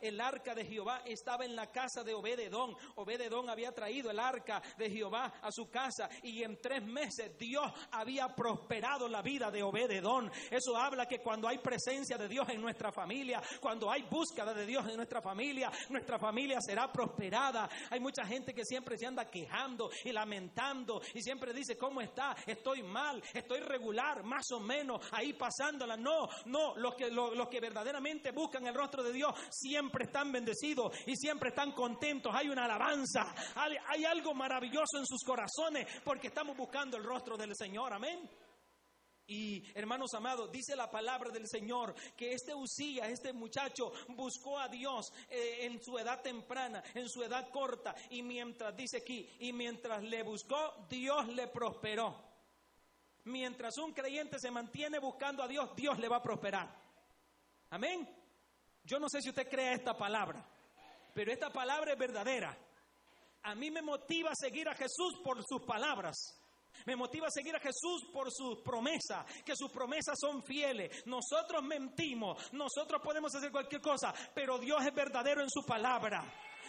el arca de Jehová estaba en la casa de Obededón. Obededón había traído el arca de Jehová a su casa y en tres meses Dios había prosperado la vida de Obededón. Eso habla que cuando hay presencia de Dios en nuestra familia, cuando hay búsqueda de Dios en nuestra familia, nuestra familia será prosperada. Hay mucha gente que siempre se anda quejando y lamentando y siempre dice, ¿cómo está? Estoy mal, estoy regular, más o menos, ahí pasándola. No, no, los que, los, los que verdaderamente buscan el rostro de Dios siempre están bendecidos y siempre están contentos. Hay una alabanza, hay, hay algo maravilloso en sus corazones porque estamos buscando el rostro del Señor. Amén. Y hermanos amados, dice la palabra del Señor que este Usía, este muchacho, buscó a Dios eh, en su edad temprana, en su edad corta. Y mientras, dice aquí, y mientras le buscó, Dios le prosperó. Mientras un creyente se mantiene buscando a Dios, Dios le va a prosperar. Amén. Yo no sé si usted crea esta palabra, pero esta palabra es verdadera. A mí me motiva a seguir a Jesús por sus palabras. Me motiva a seguir a Jesús por sus promesas, que sus promesas son fieles. Nosotros mentimos, nosotros podemos hacer cualquier cosa, pero Dios es verdadero en su palabra.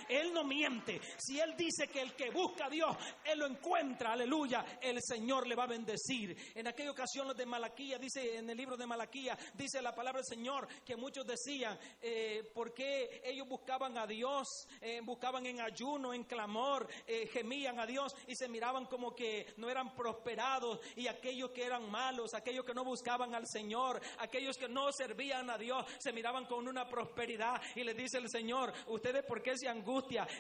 Él no miente. Si Él dice que el que busca a Dios, Él lo encuentra, aleluya, el Señor le va a bendecir. En aquella ocasión los de Malaquía, dice en el libro de Malaquía, dice la palabra del Señor, que muchos decían, eh, ¿por qué ellos buscaban a Dios? Eh, buscaban en ayuno, en clamor, eh, gemían a Dios y se miraban como que no eran prosperados y aquellos que eran malos, aquellos que no buscaban al Señor, aquellos que no servían a Dios, se miraban con una prosperidad y le dice el Señor, ustedes por qué se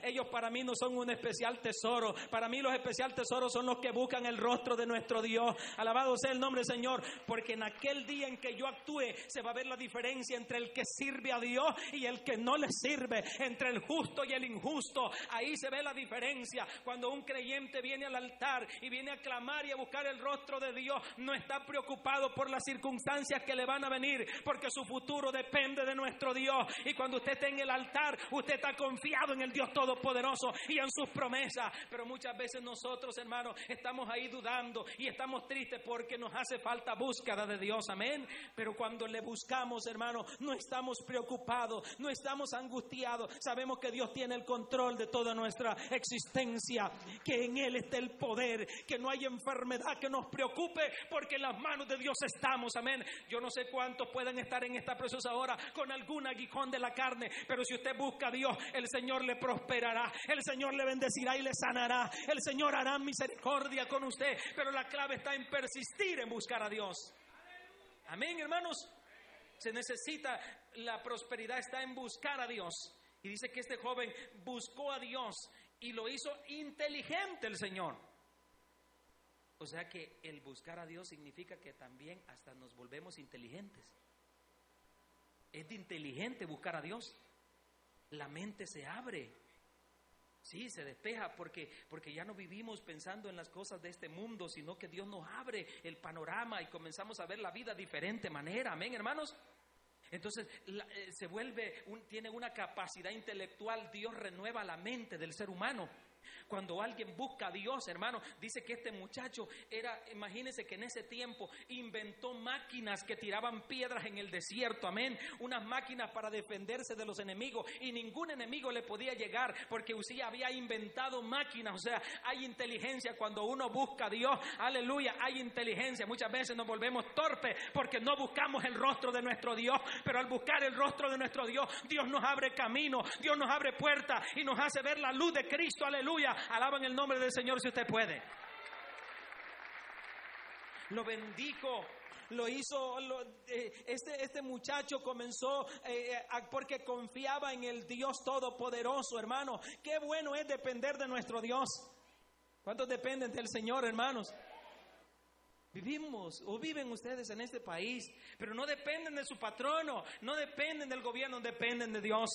ellos para mí no son un especial tesoro, para mí los especial tesoros son los que buscan el rostro de nuestro Dios, alabado sea el nombre del Señor, porque en aquel día en que yo actúe se va a ver la diferencia entre el que sirve a Dios y el que no le sirve, entre el justo y el injusto, ahí se ve la diferencia, cuando un creyente viene al altar y viene a clamar y a buscar el rostro de Dios, no está preocupado por las circunstancias que le van a venir, porque su futuro depende de nuestro Dios. Y cuando usted está en el altar, usted está confiado en el Dios Todopoderoso y en sus promesas. Pero muchas veces nosotros, hermanos, estamos ahí dudando y estamos tristes porque nos hace falta búsqueda de Dios. Amén. Pero cuando le buscamos, hermano, no estamos preocupados, no estamos angustiados. Sabemos que Dios tiene el control de toda nuestra existencia, que en Él está el poder, que no hay enfermedad que nos preocupe porque en las manos de Dios estamos. Amén. Yo no sé cuántos pueden estar en esta proceso ahora con algún aguijón de la carne, pero si usted busca a Dios, el Señor le prosperará, el Señor le bendecirá y le sanará, el Señor hará misericordia con usted, pero la clave está en persistir en buscar a Dios. Amén, hermanos. Se necesita, la prosperidad está en buscar a Dios. Y dice que este joven buscó a Dios y lo hizo inteligente el Señor. O sea que el buscar a Dios significa que también hasta nos volvemos inteligentes. Es de inteligente buscar a Dios. La mente se abre. Sí, se despeja porque, porque ya no vivimos pensando en las cosas de este mundo, sino que Dios nos abre el panorama y comenzamos a ver la vida de diferente manera. Amén, hermanos. Entonces eh, se vuelve, tiene una capacidad intelectual, Dios renueva la mente del ser humano. Cuando alguien busca a Dios, hermano, dice que este muchacho era, imagínense que en ese tiempo inventó máquinas que tiraban piedras en el desierto, amén. Unas máquinas para defenderse de los enemigos y ningún enemigo le podía llegar porque Usía había inventado máquinas, o sea, hay inteligencia cuando uno busca a Dios, aleluya, hay inteligencia. Muchas veces nos volvemos torpes porque no buscamos el rostro de nuestro Dios, pero al buscar el rostro de nuestro Dios, Dios nos abre camino, Dios nos abre puertas y nos hace ver la luz de Cristo, aleluya. Alaban el nombre del Señor si usted puede. Lo bendijo lo hizo, eh, este, este muchacho comenzó eh, porque confiaba en el Dios Todopoderoso, hermano. Qué bueno es depender de nuestro Dios. ¿Cuántos dependen del Señor, hermanos? Vivimos o viven ustedes en este país, pero no dependen de su patrono, no dependen del gobierno, dependen de Dios.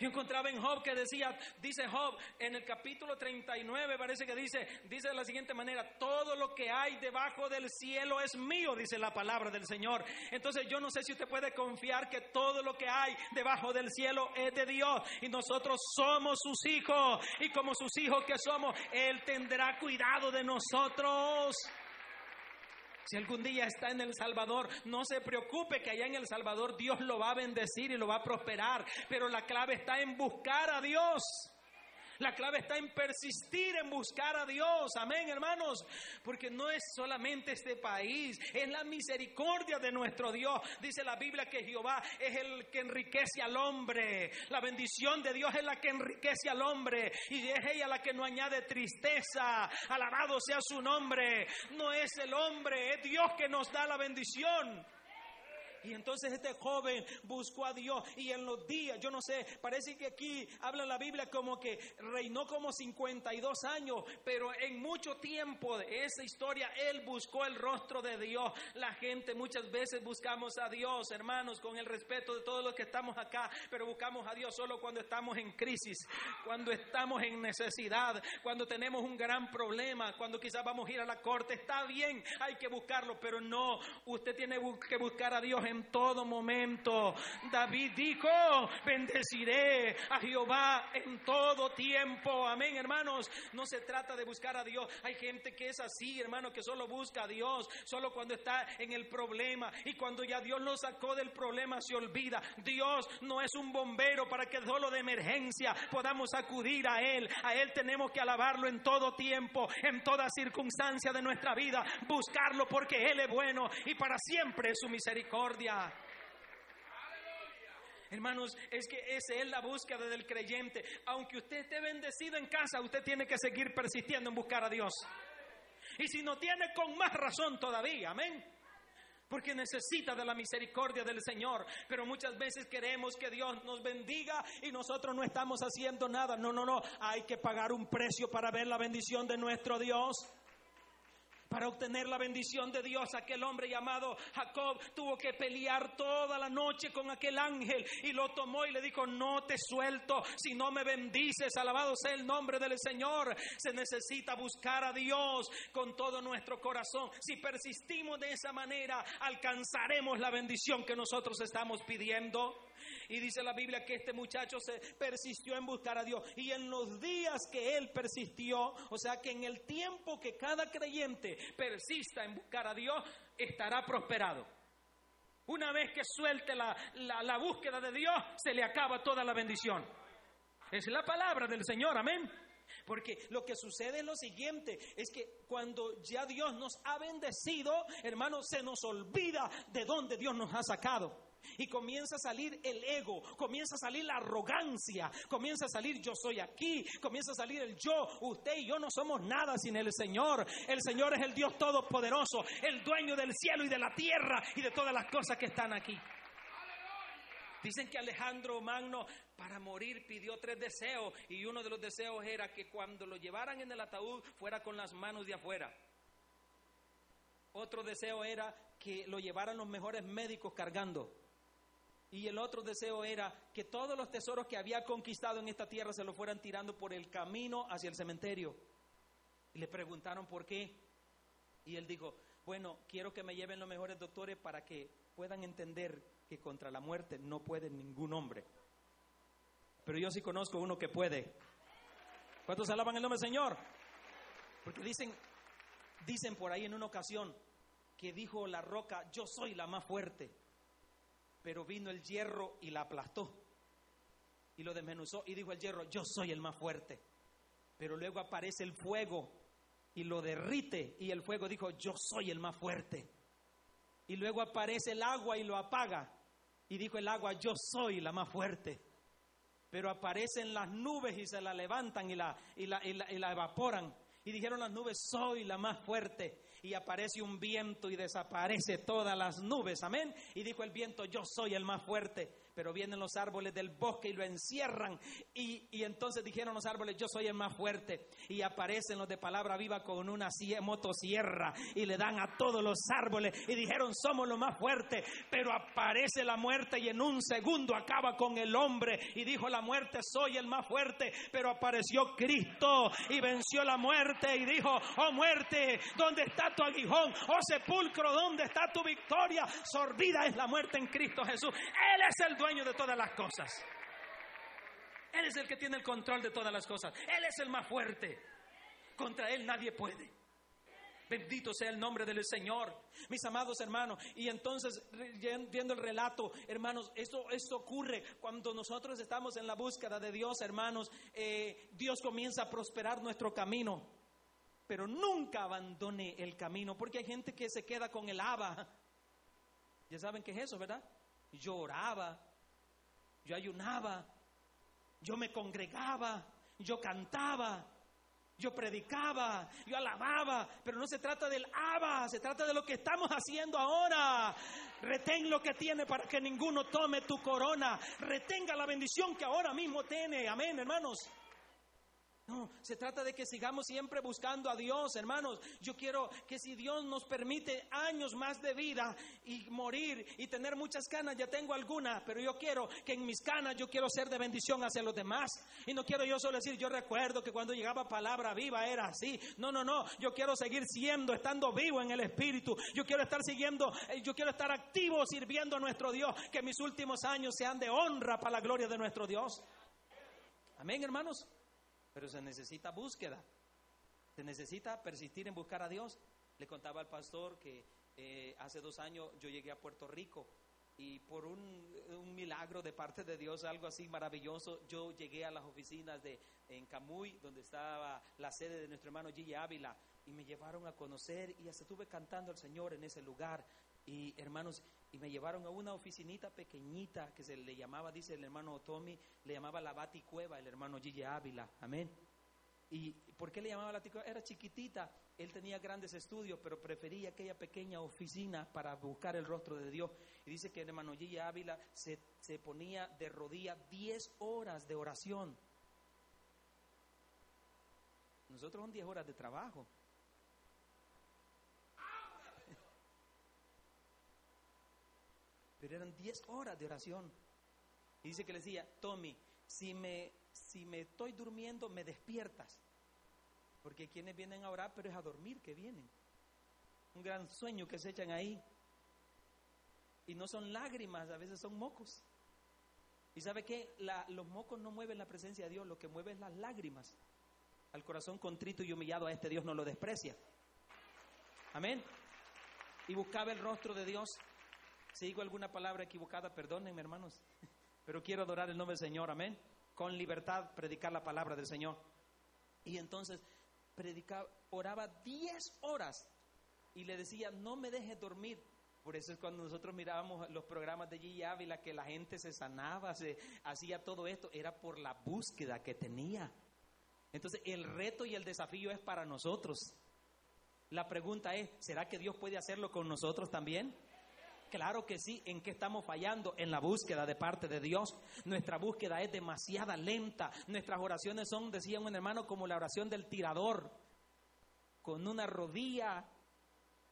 Yo encontraba en Job que decía, dice Job, en el capítulo 39 parece que dice, dice de la siguiente manera, todo lo que hay debajo del cielo es mío, dice la palabra del Señor. Entonces yo no sé si usted puede confiar que todo lo que hay debajo del cielo es de Dios y nosotros somos sus hijos y como sus hijos que somos, Él tendrá cuidado de nosotros. Si algún día está en El Salvador, no se preocupe que allá en El Salvador Dios lo va a bendecir y lo va a prosperar. Pero la clave está en buscar a Dios. La clave está en persistir en buscar a Dios. Amén, hermanos. Porque no es solamente este país, es la misericordia de nuestro Dios. Dice la Biblia que Jehová es el que enriquece al hombre. La bendición de Dios es la que enriquece al hombre. Y es ella la que no añade tristeza. Alabado sea su nombre. No es el hombre, es Dios que nos da la bendición. Y entonces este joven buscó a Dios y en los días, yo no sé, parece que aquí habla la Biblia como que reinó como 52 años, pero en mucho tiempo de esa historia él buscó el rostro de Dios. La gente muchas veces buscamos a Dios, hermanos, con el respeto de todos los que estamos acá, pero buscamos a Dios solo cuando estamos en crisis, cuando estamos en necesidad, cuando tenemos un gran problema, cuando quizás vamos a ir a la corte. Está bien, hay que buscarlo, pero no, usted tiene que buscar a Dios en en todo momento. David dijo, bendeciré a Jehová en todo tiempo. Amén, hermanos. No se trata de buscar a Dios. Hay gente que es así, hermano, que solo busca a Dios, solo cuando está en el problema y cuando ya Dios lo sacó del problema se olvida. Dios no es un bombero para que solo de emergencia podamos acudir a Él. A Él tenemos que alabarlo en todo tiempo, en toda circunstancia de nuestra vida, buscarlo porque Él es bueno y para siempre su misericordia. Hermanos, es que esa es la búsqueda del creyente. Aunque usted esté bendecido en casa, usted tiene que seguir persistiendo en buscar a Dios. Y si no tiene, con más razón todavía, amén. Porque necesita de la misericordia del Señor. Pero muchas veces queremos que Dios nos bendiga y nosotros no estamos haciendo nada. No, no, no. Hay que pagar un precio para ver la bendición de nuestro Dios para obtener la bendición de Dios. Aquel hombre llamado Jacob tuvo que pelear toda la noche con aquel ángel y lo tomó y le dijo, no te suelto si no me bendices. Alabado sea el nombre del Señor. Se necesita buscar a Dios con todo nuestro corazón. Si persistimos de esa manera, alcanzaremos la bendición que nosotros estamos pidiendo. Y dice la Biblia que este muchacho se persistió en buscar a Dios. Y en los días que él persistió, o sea que en el tiempo que cada creyente persista en buscar a Dios, estará prosperado. Una vez que suelte la, la, búsqueda de Dios, se le acaba toda la bendición. Es la palabra del Señor, amén. Porque lo que sucede es lo siguiente, es que cuando ya Dios nos ha bendecido, hermanos, se nos olvida de dónde Dios nos ha sacado. Y comienza a salir el ego, comienza a salir la arrogancia, comienza a salir yo soy aquí, comienza a salir el yo, usted y yo no somos nada sin el Señor. El Señor es el Dios todopoderoso, el dueño del cielo y de la tierra y de todas las cosas que están aquí. Dicen que Alejandro Magno para morir pidió tres deseos y uno de los deseos era que cuando lo llevaran en el ataúd fuera con las manos de afuera. Otro deseo era que lo llevaran los mejores médicos cargando. Y el otro deseo era que todos los tesoros que había conquistado en esta tierra se lo fueran tirando por el camino hacia el cementerio. Y le preguntaron por qué. Y él dijo, bueno, quiero que me lleven los mejores doctores para que puedan entender que contra la muerte no puede ningún hombre. Pero yo sí conozco uno que puede. ¿Cuántos alaban el nombre del Señor? Porque dicen, dicen por ahí en una ocasión que dijo la roca, yo soy la más fuerte pero vino el hierro y la aplastó y lo desmenuzó y dijo el hierro, yo soy el más fuerte. Pero luego aparece el fuego y lo derrite y el fuego dijo, yo soy el más fuerte. Y luego aparece el agua y lo apaga y dijo el agua, yo soy la más fuerte. Pero aparecen las nubes y se la levantan y la, y la, y la, y la evaporan. Y dijeron las nubes, soy la más fuerte y aparece un viento y desaparece todas las nubes. Amén. Y dijo el viento, yo soy el más fuerte pero vienen los árboles del bosque y lo encierran. Y, entonces dijeron los árboles, yo soy el más fuerte. Y aparecen los de palabra viva con una motosierra y le dan a todos los árboles y dijeron, somos los más fuertes. Pero aparece la muerte y en un segundo acaba con el hombre. Y dijo la muerte, soy el más fuerte. Pero apareció Cristo y venció la muerte y dijo, oh muerte, ¿dónde está tu aguijón? Oh sepulcro, ¿dónde está tu victoria? Sorbida es la muerte en Cristo Jesús. Él es el dueño de todas las cosas. Él es el que tiene el control de todas las cosas. Él es el más fuerte. Contra Él nadie puede. Bendito sea el nombre del Señor, mis amados hermanos. Y entonces, viendo el relato, hermanos, esto, esto ocurre cuando nosotros estamos en la búsqueda de Dios, hermanos. Eh, Dios comienza a prosperar nuestro camino, pero nunca abandone el camino, porque hay gente que se queda con el aba. Ya saben qué es eso, ¿verdad? Yo oraba, yo ayunaba, yo me congregaba, yo cantaba, yo predicaba, yo alababa, pero no se trata del aba, se trata de lo que estamos haciendo ahora. Retén lo que tiene para que ninguno tome tu corona. Retenga la bendición que ahora mismo tiene. Amén, hermanos. No, se trata de que sigamos siempre buscando a Dios, hermanos. Yo quiero que si Dios nos permite años más de vida y morir y tener muchas canas, ya tengo algunas, pero yo quiero que en mis canas yo quiero ser de bendición hacia los demás. Y no quiero yo solo decir, yo recuerdo que cuando llegaba palabra viva era así. No, no, no, yo quiero seguir siendo, estando vivo en el Espíritu. Yo quiero estar siguiendo, eh, yo quiero estar activo sirviendo a nuestro Dios. Que mis últimos años sean de honra para la gloria de nuestro Dios. Amén, hermanos pero se necesita búsqueda. Se necesita persistir en buscar a Dios. Le contaba al pastor que eh, hace dos años yo llegué a Puerto Rico y por un, milagro de parte de Dios, algo así maravilloso, yo llegué a las oficinas de en Camuy, donde estaba la sede de nuestro hermano Gigi Ávila, y me llevaron a conocer y hasta estuve cantando al Señor en ese lugar. Y hermanos, y me llevaron a una oficinita pequeñita que se le llamaba, dice el hermano Tommy, le llamaba la Baticueva, el hermano Gigi Ávila. Amén. ¿Y por qué le llamaba la Baticueva? Era chiquitita, él tenía grandes estudios, pero prefería aquella pequeña oficina para buscar el rostro de Dios. Y dice que el hermano Gigi Ávila se, se ponía de rodilla 10 horas de oración. Nosotros son 10 horas de trabajo. Pero eran 10 horas de oración. Y dice que le decía, Tommy, si me, si me estoy durmiendo, me despiertas. Porque quienes vienen a orar, pero es a dormir que vienen. Un gran sueño que se echan ahí. Y no son lágrimas, a veces son mocos. Y sabe que los mocos no mueven la presencia de Dios, lo que mueve es las lágrimas. Al corazón contrito y humillado a este Dios no lo desprecia. Amén. Y buscaba el rostro de Dios si digo alguna palabra equivocada, perdónenme, hermanos. (laughs) Pero quiero adorar el nombre del Señor, amén. Con libertad predicar la palabra del Señor. Y entonces predicaba, oraba 10 horas y le decía, no me dejes dormir. Por eso es cuando nosotros mirábamos los programas de Gigi Ávila, que la gente se sanaba, se hacía todo esto, era por la búsqueda que tenía. Entonces el reto y el desafío es para nosotros. La pregunta es, ¿será que Dios puede hacerlo con nosotros también? Claro que sí, ¿en qué estamos fallando? En la búsqueda de parte de Dios. Nuestra búsqueda es demasiada lenta. Nuestras oraciones son, decía un hermano, como la oración del tirador, con una rodilla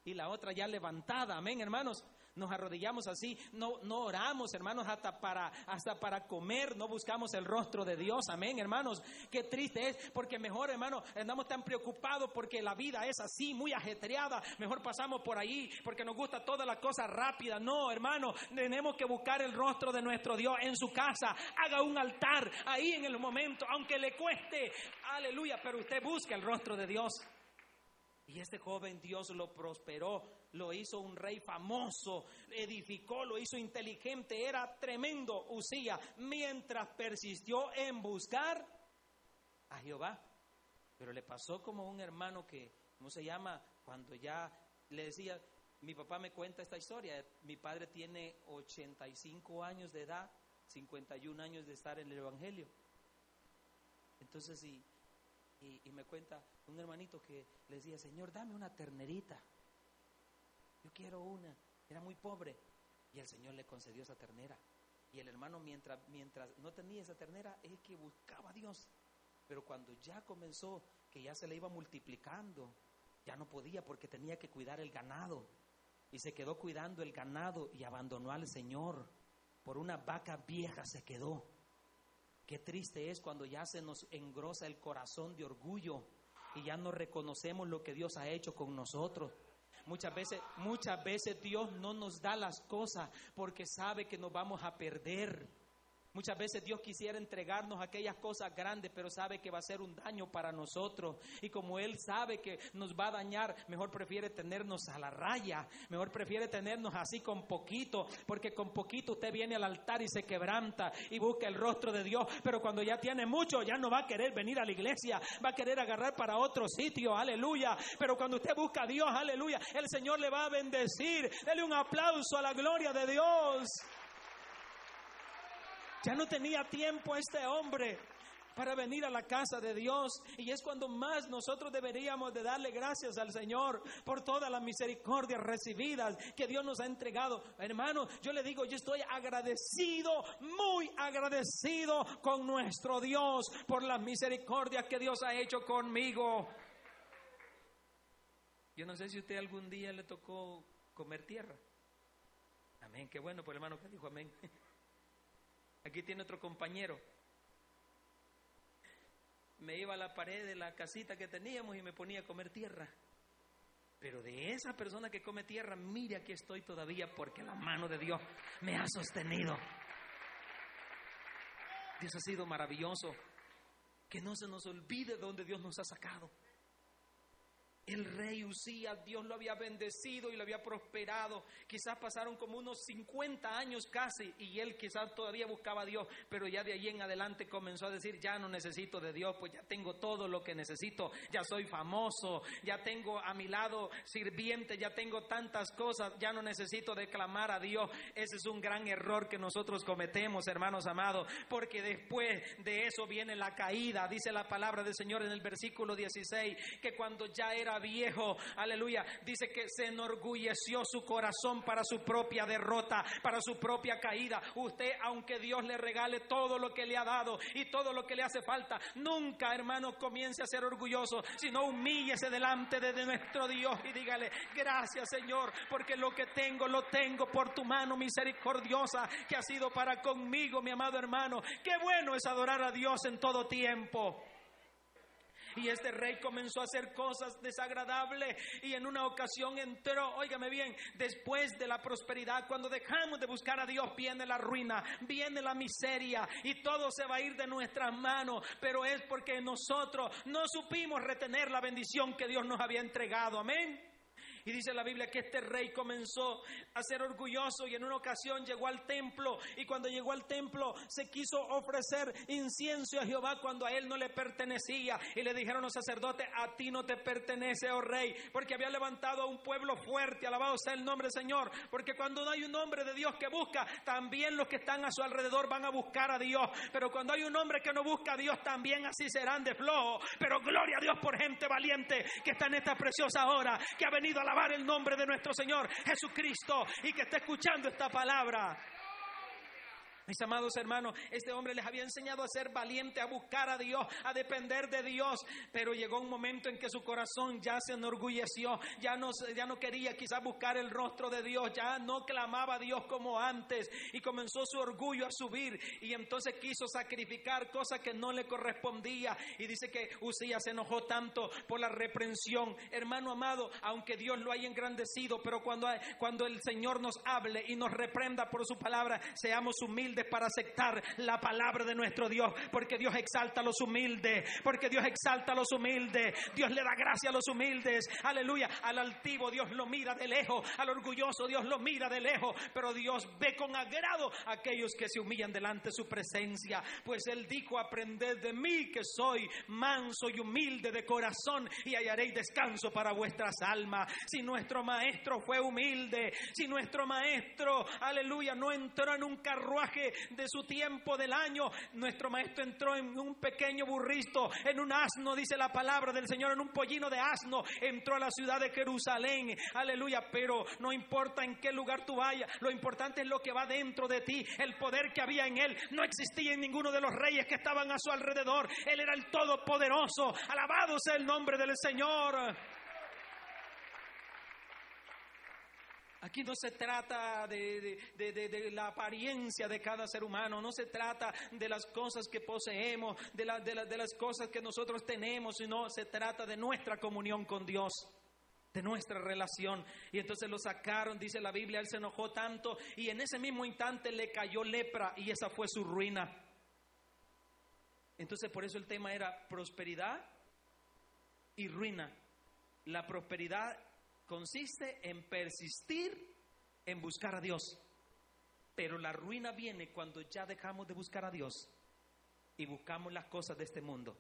y la otra ya levantada. Amén, hermanos nos arrodillamos así, no, no oramos, hermanos, hasta para, hasta para comer, no buscamos el rostro de Dios, amén, hermanos. Qué triste es, porque mejor, hermano, andamos tan preocupados porque la vida es así, muy ajetreada, mejor pasamos por ahí porque nos gusta toda la cosa rápida. No, hermano, tenemos que buscar el rostro de nuestro Dios en su casa, haga un altar ahí en el momento, aunque le cueste, aleluya, pero usted busque el rostro de Dios. Y este joven Dios lo prosperó, lo hizo un rey famoso, edificó, lo hizo inteligente, era tremendo Usía, mientras persistió en buscar a Jehová. Pero le pasó como un hermano que, ¿cómo se llama? Cuando ya le decía, mi papá me cuenta esta historia, mi padre tiene 85 años de edad, 51 años de estar en el Evangelio. Entonces, y me cuenta un hermanito que le decía, Señor, dame una ternerita. Yo quiero una. Era muy pobre. Y el Señor le concedió esa ternera. Y el hermano, mientras, mientras no tenía esa ternera, es que buscaba a Dios. Pero cuando ya comenzó, que ya se le iba multiplicando, ya no podía porque tenía que cuidar el ganado. Y se quedó cuidando el ganado y abandonó al Señor. Por una vaca vieja se quedó. Qué triste es cuando ya se nos engrosa el corazón de orgullo y ya no reconocemos lo que Dios ha hecho con nosotros. Muchas veces, muchas veces Dios no nos da las cosas porque sabe que nos vamos a perder. Muchas veces Dios quisiera entregarnos aquellas cosas grandes, pero sabe que va a ser un daño para nosotros. Y como Él sabe que nos va a dañar, mejor prefiere tenernos a la raya, mejor prefiere tenernos así con poquito, porque con poquito usted viene al altar y se quebranta y busca el rostro de Dios. Pero cuando ya tiene mucho, ya no va a querer venir a la iglesia, va a querer agarrar para otro sitio, aleluya. Pero cuando usted busca a Dios, aleluya, el Señor le va a bendecir. Dele un aplauso a la gloria de Dios. Ya no tenía tiempo este hombre. para venir a la casa de Dios. Y es cuando más nosotros deberíamos de darle gracias al Señor por todas las misericordias recibidas que Dios nos ha entregado. Hermano, yo le digo, yo estoy agradecido, muy agradecido con nuestro Dios por las misericordias que Dios ha hecho conmigo. Yo no sé si usted algún día le tocó comer tierra. Amén, qué bueno por el hermano que dijo amén. (laughs) Aquí tiene otro compañero me iba a la pared de la casita que teníamos y me ponía a comer tierra. Pero de esa persona que come tierra, mire aquí estoy todavía porque la mano de Dios me ha sostenido. Dios ha sido maravilloso. Que no se nos olvide de donde Dios nos ha sacado. El rey Usías, Dios lo había bendecido y lo había prosperado. Quizás pasaron como unos 50 años casi y él quizás todavía buscaba a Dios, pero ya de allí en adelante comenzó a decir, ya no necesito de Dios, pues ya tengo todo lo que necesito, ya soy famoso, ya tengo a mi lado sirviente, ya tengo tantas cosas, ya no necesito declamar a Dios. Ese es un gran error que nosotros cometemos, hermanos amados, porque después de eso viene la caída, dice la palabra del Señor en el versículo 16, que cuando ya era viejo, aleluya, dice que se enorgulleció su corazón para su propia derrota, para su propia caída. Usted, aunque Dios le regale todo lo que le ha dado y todo lo que le hace falta, nunca, hermano, comience a ser orgulloso, sino humíllese delante de nuestro Dios y dígale, gracias Señor, porque lo que tengo, lo tengo por tu mano misericordiosa que ha sido para conmigo, mi amado hermano. Qué bueno es adorar a Dios en todo tiempo. Y este rey comenzó a hacer cosas desagradables y en una ocasión entró, óigame bien, después de la prosperidad, cuando dejamos de buscar a Dios, viene la ruina, viene la miseria y todo se va a ir de nuestras manos, pero es porque nosotros no supimos retener la bendición que Dios nos había entregado. Amén. Y dice la Biblia que este rey comenzó a ser orgulloso y en una ocasión llegó al templo y cuando llegó al templo se quiso ofrecer incienso a Jehová cuando a él no le pertenecía. Y le dijeron los sacerdotes, a ti no te pertenece, oh rey, porque había levantado a un pueblo fuerte, alabado sea el nombre del Señor, porque cuando no hay un hombre de Dios que busca, también los que están a su alrededor van a buscar a Dios. Pero cuando hay un hombre que no busca a Dios, también así serán de flojo. Pero gloria a Dios por gente valiente que está en esta preciosa hora, que ha venido a la el nombre de nuestro Señor Jesucristo y que está escuchando esta palabra. Mis amados hermanos, este hombre les había enseñado a ser valiente, a buscar a Dios, a depender de Dios, pero llegó un momento en que su corazón ya se enorgulleció, ya no, ya no quería quizás buscar el rostro de Dios, ya no clamaba a Dios como antes. Y comenzó su orgullo a subir y entonces quiso sacrificar cosas que no le correspondía. Y dice que Usías se enojó tanto por la reprensión. Hermano amado, aunque Dios lo haya engrandecido, pero cuando, cuando el Señor nos hable y nos reprenda por su palabra, seamos humildes para aceptar la palabra de nuestro Dios, porque Dios exalta a los humildes, porque Dios exalta a los humildes, Dios le da gracia a los humildes, aleluya, al altivo Dios lo mira de lejos, al orgulloso Dios lo mira de lejos, pero Dios ve con agrado a aquellos que se humillan delante de su presencia, pues Él dijo, aprended de mí que soy manso y humilde de corazón y hallaréis descanso para vuestras almas. Si nuestro maestro fue humilde, si nuestro maestro, aleluya, no entró en un carruaje de su tiempo del año. Nuestro maestro entró en un pequeño burrito, en un asno, dice la palabra del Señor, en un pollino de asno. Entró a la ciudad de Jerusalén. Aleluya. Pero no importa en qué lugar tú vayas, lo importante es lo que va dentro de ti. El poder que había en él no existía en ninguno de los reyes que estaban a su alrededor. Él era el todopoderoso. Alabado sea el nombre del Señor. Aquí no se trata de, la apariencia de cada ser humano, no se trata de las cosas que poseemos, de, de las cosas que nosotros tenemos, sino se trata de nuestra comunión con Dios de nuestra relación. Y entonces lo sacaron, dice la Biblia, él se enojó tanto y en ese mismo instante le cayó lepra y esa fue su ruina. Entonces por eso el tema era prosperidad y ruina. La prosperidad consiste en persistir en buscar a Dios. Pero la ruina viene cuando ya dejamos de buscar a Dios y buscamos las cosas de este mundo.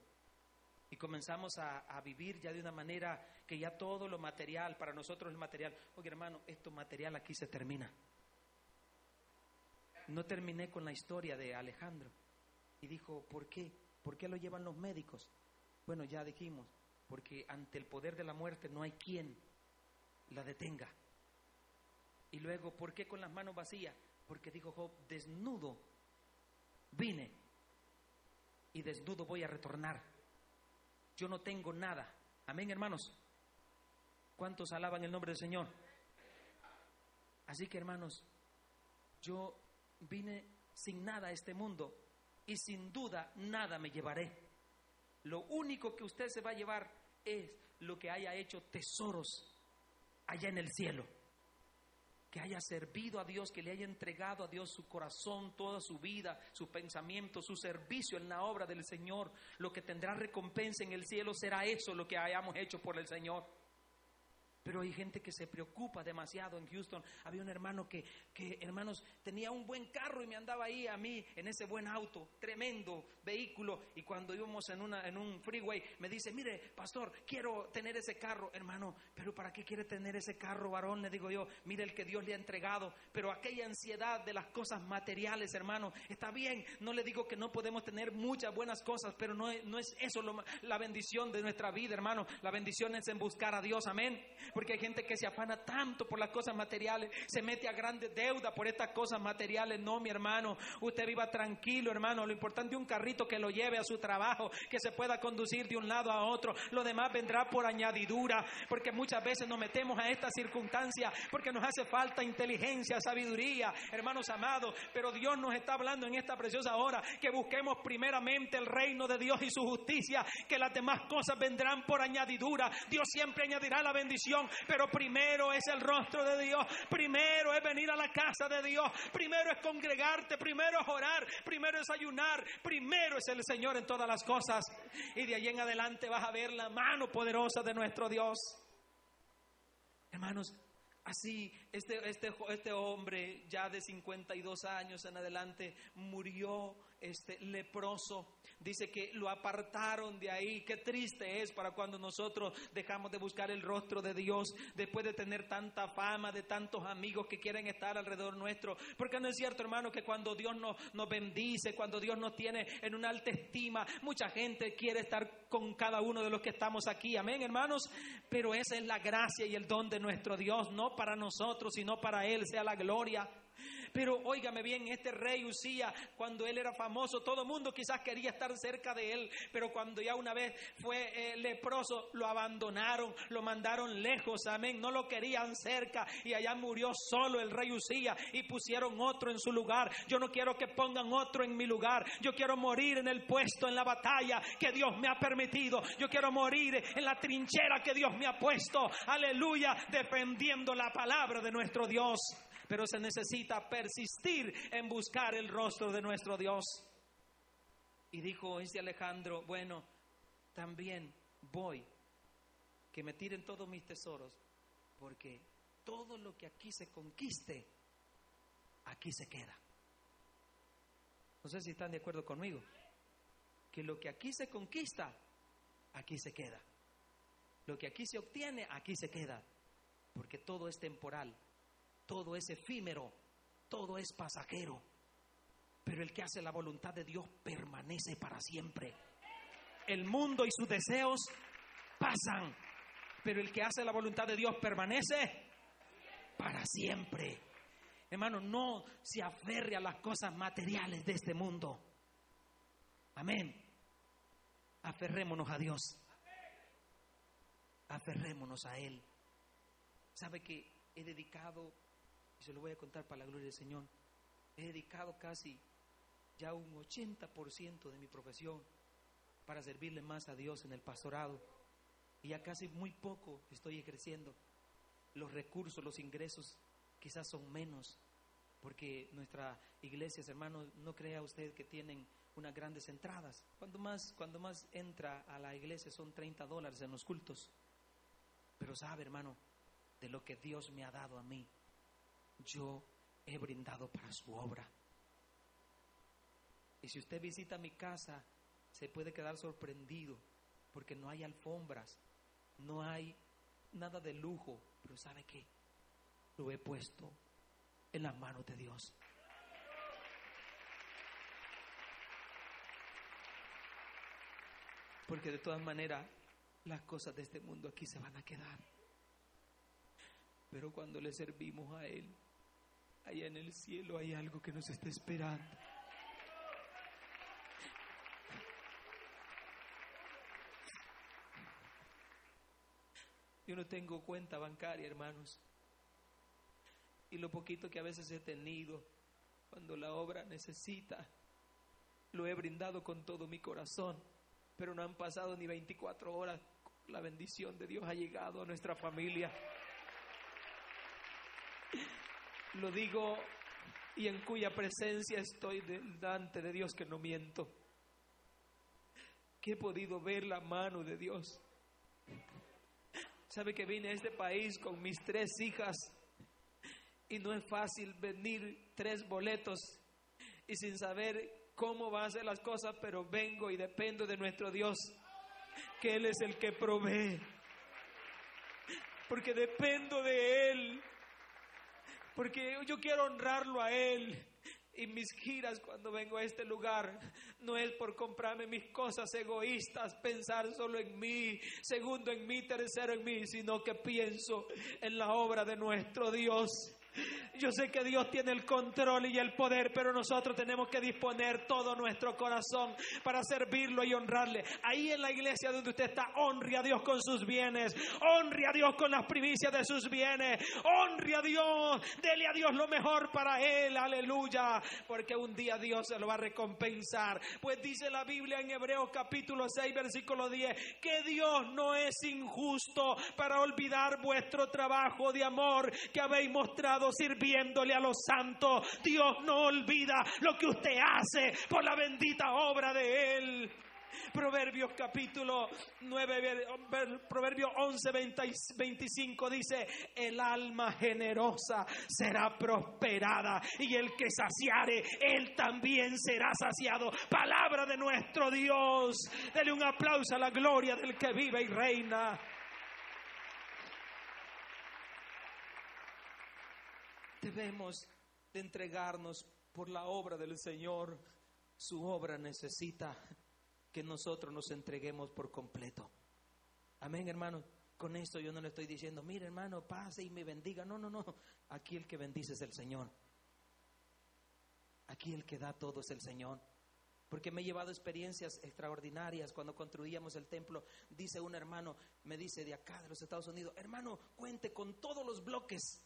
Y comenzamos a, vivir ya de una manera que ya todo lo material, para nosotros es material. Oye hermano, esto material aquí se termina. No terminé con la historia de Alejandro. Y dijo, ¿por qué? ¿Por qué lo llevan los médicos? Bueno, ya dijimos, porque ante el poder de la muerte no hay quien la detenga. Y luego, ¿por qué con las manos vacías? Porque dijo Job, desnudo vine y desnudo voy a retornar. Yo no tengo nada. Amén, hermanos. ¿Cuántos alaban el nombre del Señor? Así que, hermanos, yo vine sin nada a este mundo y sin duda nada me llevaré. Lo único que usted se va a llevar es lo que haya hecho tesoros allá en el cielo. Que haya servido a Dios, que le haya entregado a Dios su corazón, toda su vida, sus pensamientos, su servicio en la obra del Señor. Lo que tendrá recompensa en el cielo será eso lo que hayamos hecho por el Señor. Pero hay gente que se preocupa demasiado en Houston. Había un hermano que, que, hermanos, tenía un buen carro y me andaba ahí a mí en ese buen auto, tremendo vehículo. Y cuando íbamos en, una, en un freeway, me dice, mire, pastor, quiero tener ese carro. Hermano, pero ¿para qué quiere tener ese carro, varón? Le digo yo, mire el que Dios le ha entregado. Pero aquella ansiedad de las cosas materiales, hermano, está bien. No le digo que no podemos tener muchas buenas cosas, pero no, no es eso lo, la bendición de nuestra vida, hermano. La bendición es en buscar a Dios, amén porque hay gente que se afana tanto por las cosas materiales, se mete a grandes deudas por estas cosas materiales. No, mi hermano, usted viva tranquilo, hermano. Lo importante es un carrito que lo lleve a su trabajo, que se pueda conducir de un lado a otro. Lo demás vendrá por añadidura, porque muchas veces nos metemos a esta circunstancia porque nos hace falta inteligencia, sabiduría, hermanos amados. Pero Dios nos está hablando en esta preciosa hora que busquemos primeramente el reino de Dios y su justicia, que las demás cosas vendrán por añadidura. Dios siempre añadirá la bendición pero primero es el rostro de Dios, primero es venir a la casa de Dios, primero es congregarte, primero es orar, primero es ayunar, primero es el Señor en todas las cosas. Y de ahí en adelante vas a ver la mano poderosa de nuestro Dios. Hermanos, Así, este, este, este hombre ya de 52 años en adelante murió este leproso dice que lo apartaron de ahí. Qué triste es para cuando nosotros dejamos de buscar el rostro de Dios después de tener tanta fama, de tantos amigos que quieren estar alrededor nuestro. Porque no es cierto, hermano, que cuando Dios nos, nos bendice, cuando Dios nos tiene en una alta estima, mucha gente quiere estar con cada uno de los que estamos aquí. Amén, hermanos. Pero esa es la gracia y el don de nuestro Dios, no para nosotros, sino para Él sea la gloria. Pero óigame bien, este rey Usía, cuando él era famoso, todo el mundo quizás quería estar cerca de él, pero cuando ya una vez fue eh, leproso, lo abandonaron, lo mandaron lejos, amén, no lo querían cerca y allá murió solo el rey Usía y pusieron otro en su lugar. Yo no quiero que pongan otro en mi lugar, yo quiero morir en el puesto, en la batalla que Dios me ha permitido, yo quiero morir en la trinchera que Dios me ha puesto, aleluya, defendiendo la palabra de nuestro Dios pero se necesita persistir en buscar el rostro de nuestro Dios. Y dijo ese Alejandro, bueno, también voy, que me tiren todos mis tesoros, porque todo lo que aquí se conquiste, aquí se queda. No sé si están de acuerdo conmigo. Que lo que aquí se conquista, aquí se queda. Lo que aquí se obtiene, aquí se queda. Porque todo es temporal todo es efímero, todo es pasajero. Pero el que hace la voluntad de Dios permanece para siempre. El mundo y sus deseos pasan, pero el que hace la voluntad de Dios permanece para siempre. Hermano, no se aferre a las cosas materiales de este mundo. Amén. Aferrémonos a Dios. Aferrémonos a Él. ¿Sabe que he dedicado y se lo voy a contar para la gloria del Señor, he dedicado casi ya un 80% de mi profesión para servirle más a Dios en el pastorado. Y ya casi muy poco estoy ejerciendo. Los recursos, los ingresos quizás son menos, porque nuestra iglesia, hermanos, no crea usted que tienen unas grandes entradas. Cuando más, cuando más entra a la iglesia son 30 dólares en los cultos. Pero sabe, hermano, de lo que Dios me ha dado a mí, yo he brindado para su obra. Y si usted visita mi casa, se puede quedar sorprendido, porque no hay alfombras, no hay nada de lujo, pero ¿sabe qué? Lo he puesto en las manos de Dios. Porque de todas maneras las cosas de este mundo aquí se van a quedar. Pero cuando le servimos a Él, allá en el cielo hay algo que nos está esperando. Yo no tengo cuenta bancaria, hermanos. Y lo poquito que a veces he tenido, cuando la obra necesita, lo he brindado con todo mi corazón. Pero no han pasado ni 24 horas. La bendición de Dios ha llegado a nuestra familia. Lo digo y en cuya presencia estoy delante de Dios que no miento. Que he podido ver la mano de Dios. Sabe que vine a este país con mis tres hijas y no es fácil venir tres boletos y sin saber cómo van a ser las cosas, pero vengo y dependo de nuestro Dios, que Él es el que provee. Porque dependo de Él. Porque yo quiero honrarlo a Él. Y mis giras cuando vengo a este lugar no es por comprarme mis cosas egoístas, pensar solo en mí, segundo en mí, tercero en mí, sino que pienso en la obra de nuestro Dios yo sé que Dios tiene el control y el poder, pero nosotros tenemos que disponer todo nuestro corazón para servirlo y honrarle. Ahí en la iglesia donde usted está, honre a Dios con sus bienes, honre a Dios con las primicias de sus bienes, honre a Dios, dele a Dios lo mejor para él, aleluya, porque un día Dios se lo va a recompensar. Pues dice la Biblia en Hebreos capítulo 6, versículo 10, que Dios no es injusto para olvidar vuestro trabajo de amor que habéis mostrado sirviéndole a los santos. Dios no olvida lo que usted hace por la bendita obra de Él. Proverbios capítulo 9, Proverbio 11, 25 dice, el alma generosa será prosperada y el que saciare, él también será saciado. Palabra de nuestro Dios. Dele un aplauso a la gloria del que vive y reina. Debemos de entregarnos por la obra del Señor. Su obra necesita que nosotros nos entreguemos por completo. Amén, hermano. Con esto yo no le estoy diciendo, mire hermano, pase y me bendiga. No, no, no. Aquí el que bendice es el Señor. Aquí el que da todo es el Señor. Porque me he llevado experiencias extraordinarias cuando construíamos el templo. Dice un hermano, me dice de acá, de los Estados Unidos, hermano, cuente con todos los bloques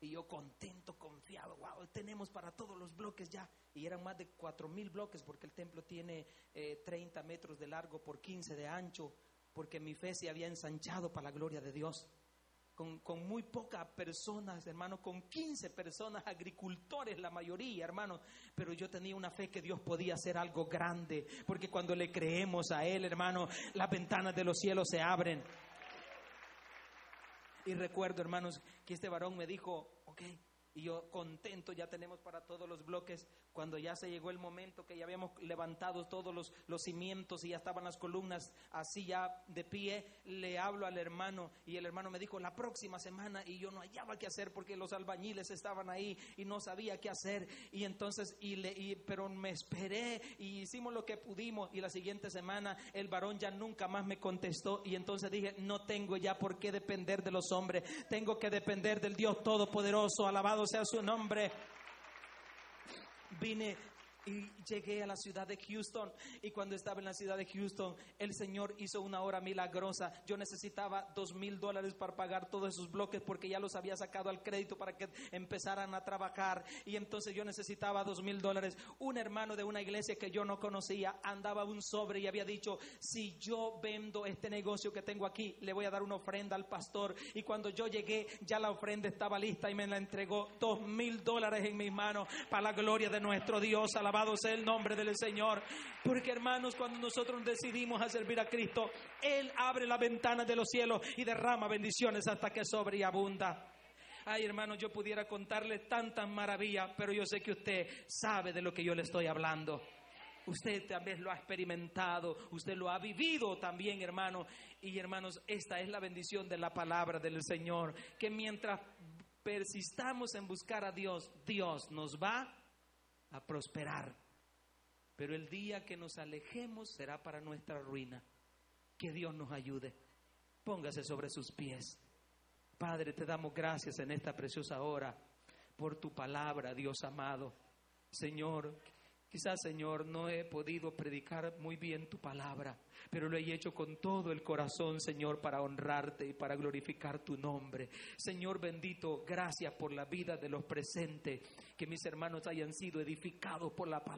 y yo contento, confiado, wow, tenemos para todos los bloques ya. Y eran más de cuatro mil bloques porque el templo tiene 30 eh, metros de largo por 15 de ancho, porque mi fe se había ensanchado para la gloria de Dios. Con, con, muy pocas personas, hermano, con 15 personas, (laughs) agricultores, la mayoría, hermano. Pero yo tenía una fe que Dios podía hacer algo grande, porque cuando le creemos a Él, hermano, las ventanas de los cielos se abren. Y recuerdo, hermanos, que este varón me dijo, ok, y yo contento, ya tenemos para todos los bloques, cuando ya se llegó el momento que ya habíamos levantado todos los, los cimientos y ya estaban las columnas así ya de pie, le hablo al hermano y el hermano me dijo la próxima semana y yo no hallaba qué hacer porque los albañiles estaban ahí y no sabía qué hacer. Y entonces, y le, y, pero me esperé y hicimos lo que pudimos y la siguiente semana el varón ya nunca más me contestó y entonces dije, no tengo ya por qué depender de los hombres, tengo que depender del Dios Todopoderoso, alabado sea su nombre. Vine y llegué a la ciudad de Houston y cuando estaba en la ciudad de Houston el Señor hizo una hora milagrosa. Yo necesitaba dos mil dólares para pagar todos esos bloques porque ya los había sacado al crédito para que empezaran a trabajar y entonces yo necesitaba dos mil dólares. Un hermano de una iglesia que yo no conocía andaba un sobre y había dicho, si yo vendo este negocio que tengo aquí, le voy a dar una ofrenda al pastor y cuando yo llegué ya la ofrenda estaba lista y me la entregó dos mil dólares en mis manos para la gloria de nuestro Dios. Sea el nombre del Señor. Porque hermanos, cuando nosotros decidimos a servir a Cristo, Él abre la ventana de los cielos y derrama bendiciones hasta que sobre y abunda. Ay, hermanos, yo pudiera contarle tantas maravillas, pero yo sé que usted sabe de lo que yo le estoy hablando. Usted también lo ha experimentado, usted lo ha vivido también, hermano. Y hermanos, esta es la bendición de la palabra del Señor, que mientras persistamos en buscar a Dios, Dios nos va a prosperar. pero el día que nos alejemos será para nuestra ruina. Que Dios nos ayude. Póngase sobre sus pies. Padre, te damos gracias en esta preciosa hora por tu palabra, Dios amado. Señor, quizás, Señor, no he podido predicar muy bien tu palabra, pero lo he hecho con todo el corazón, Señor, para honrarte y para glorificar tu nombre. Señor bendito, gracias por la vida de los presentes, que mis hermanos hayan sido edificados por la palabra.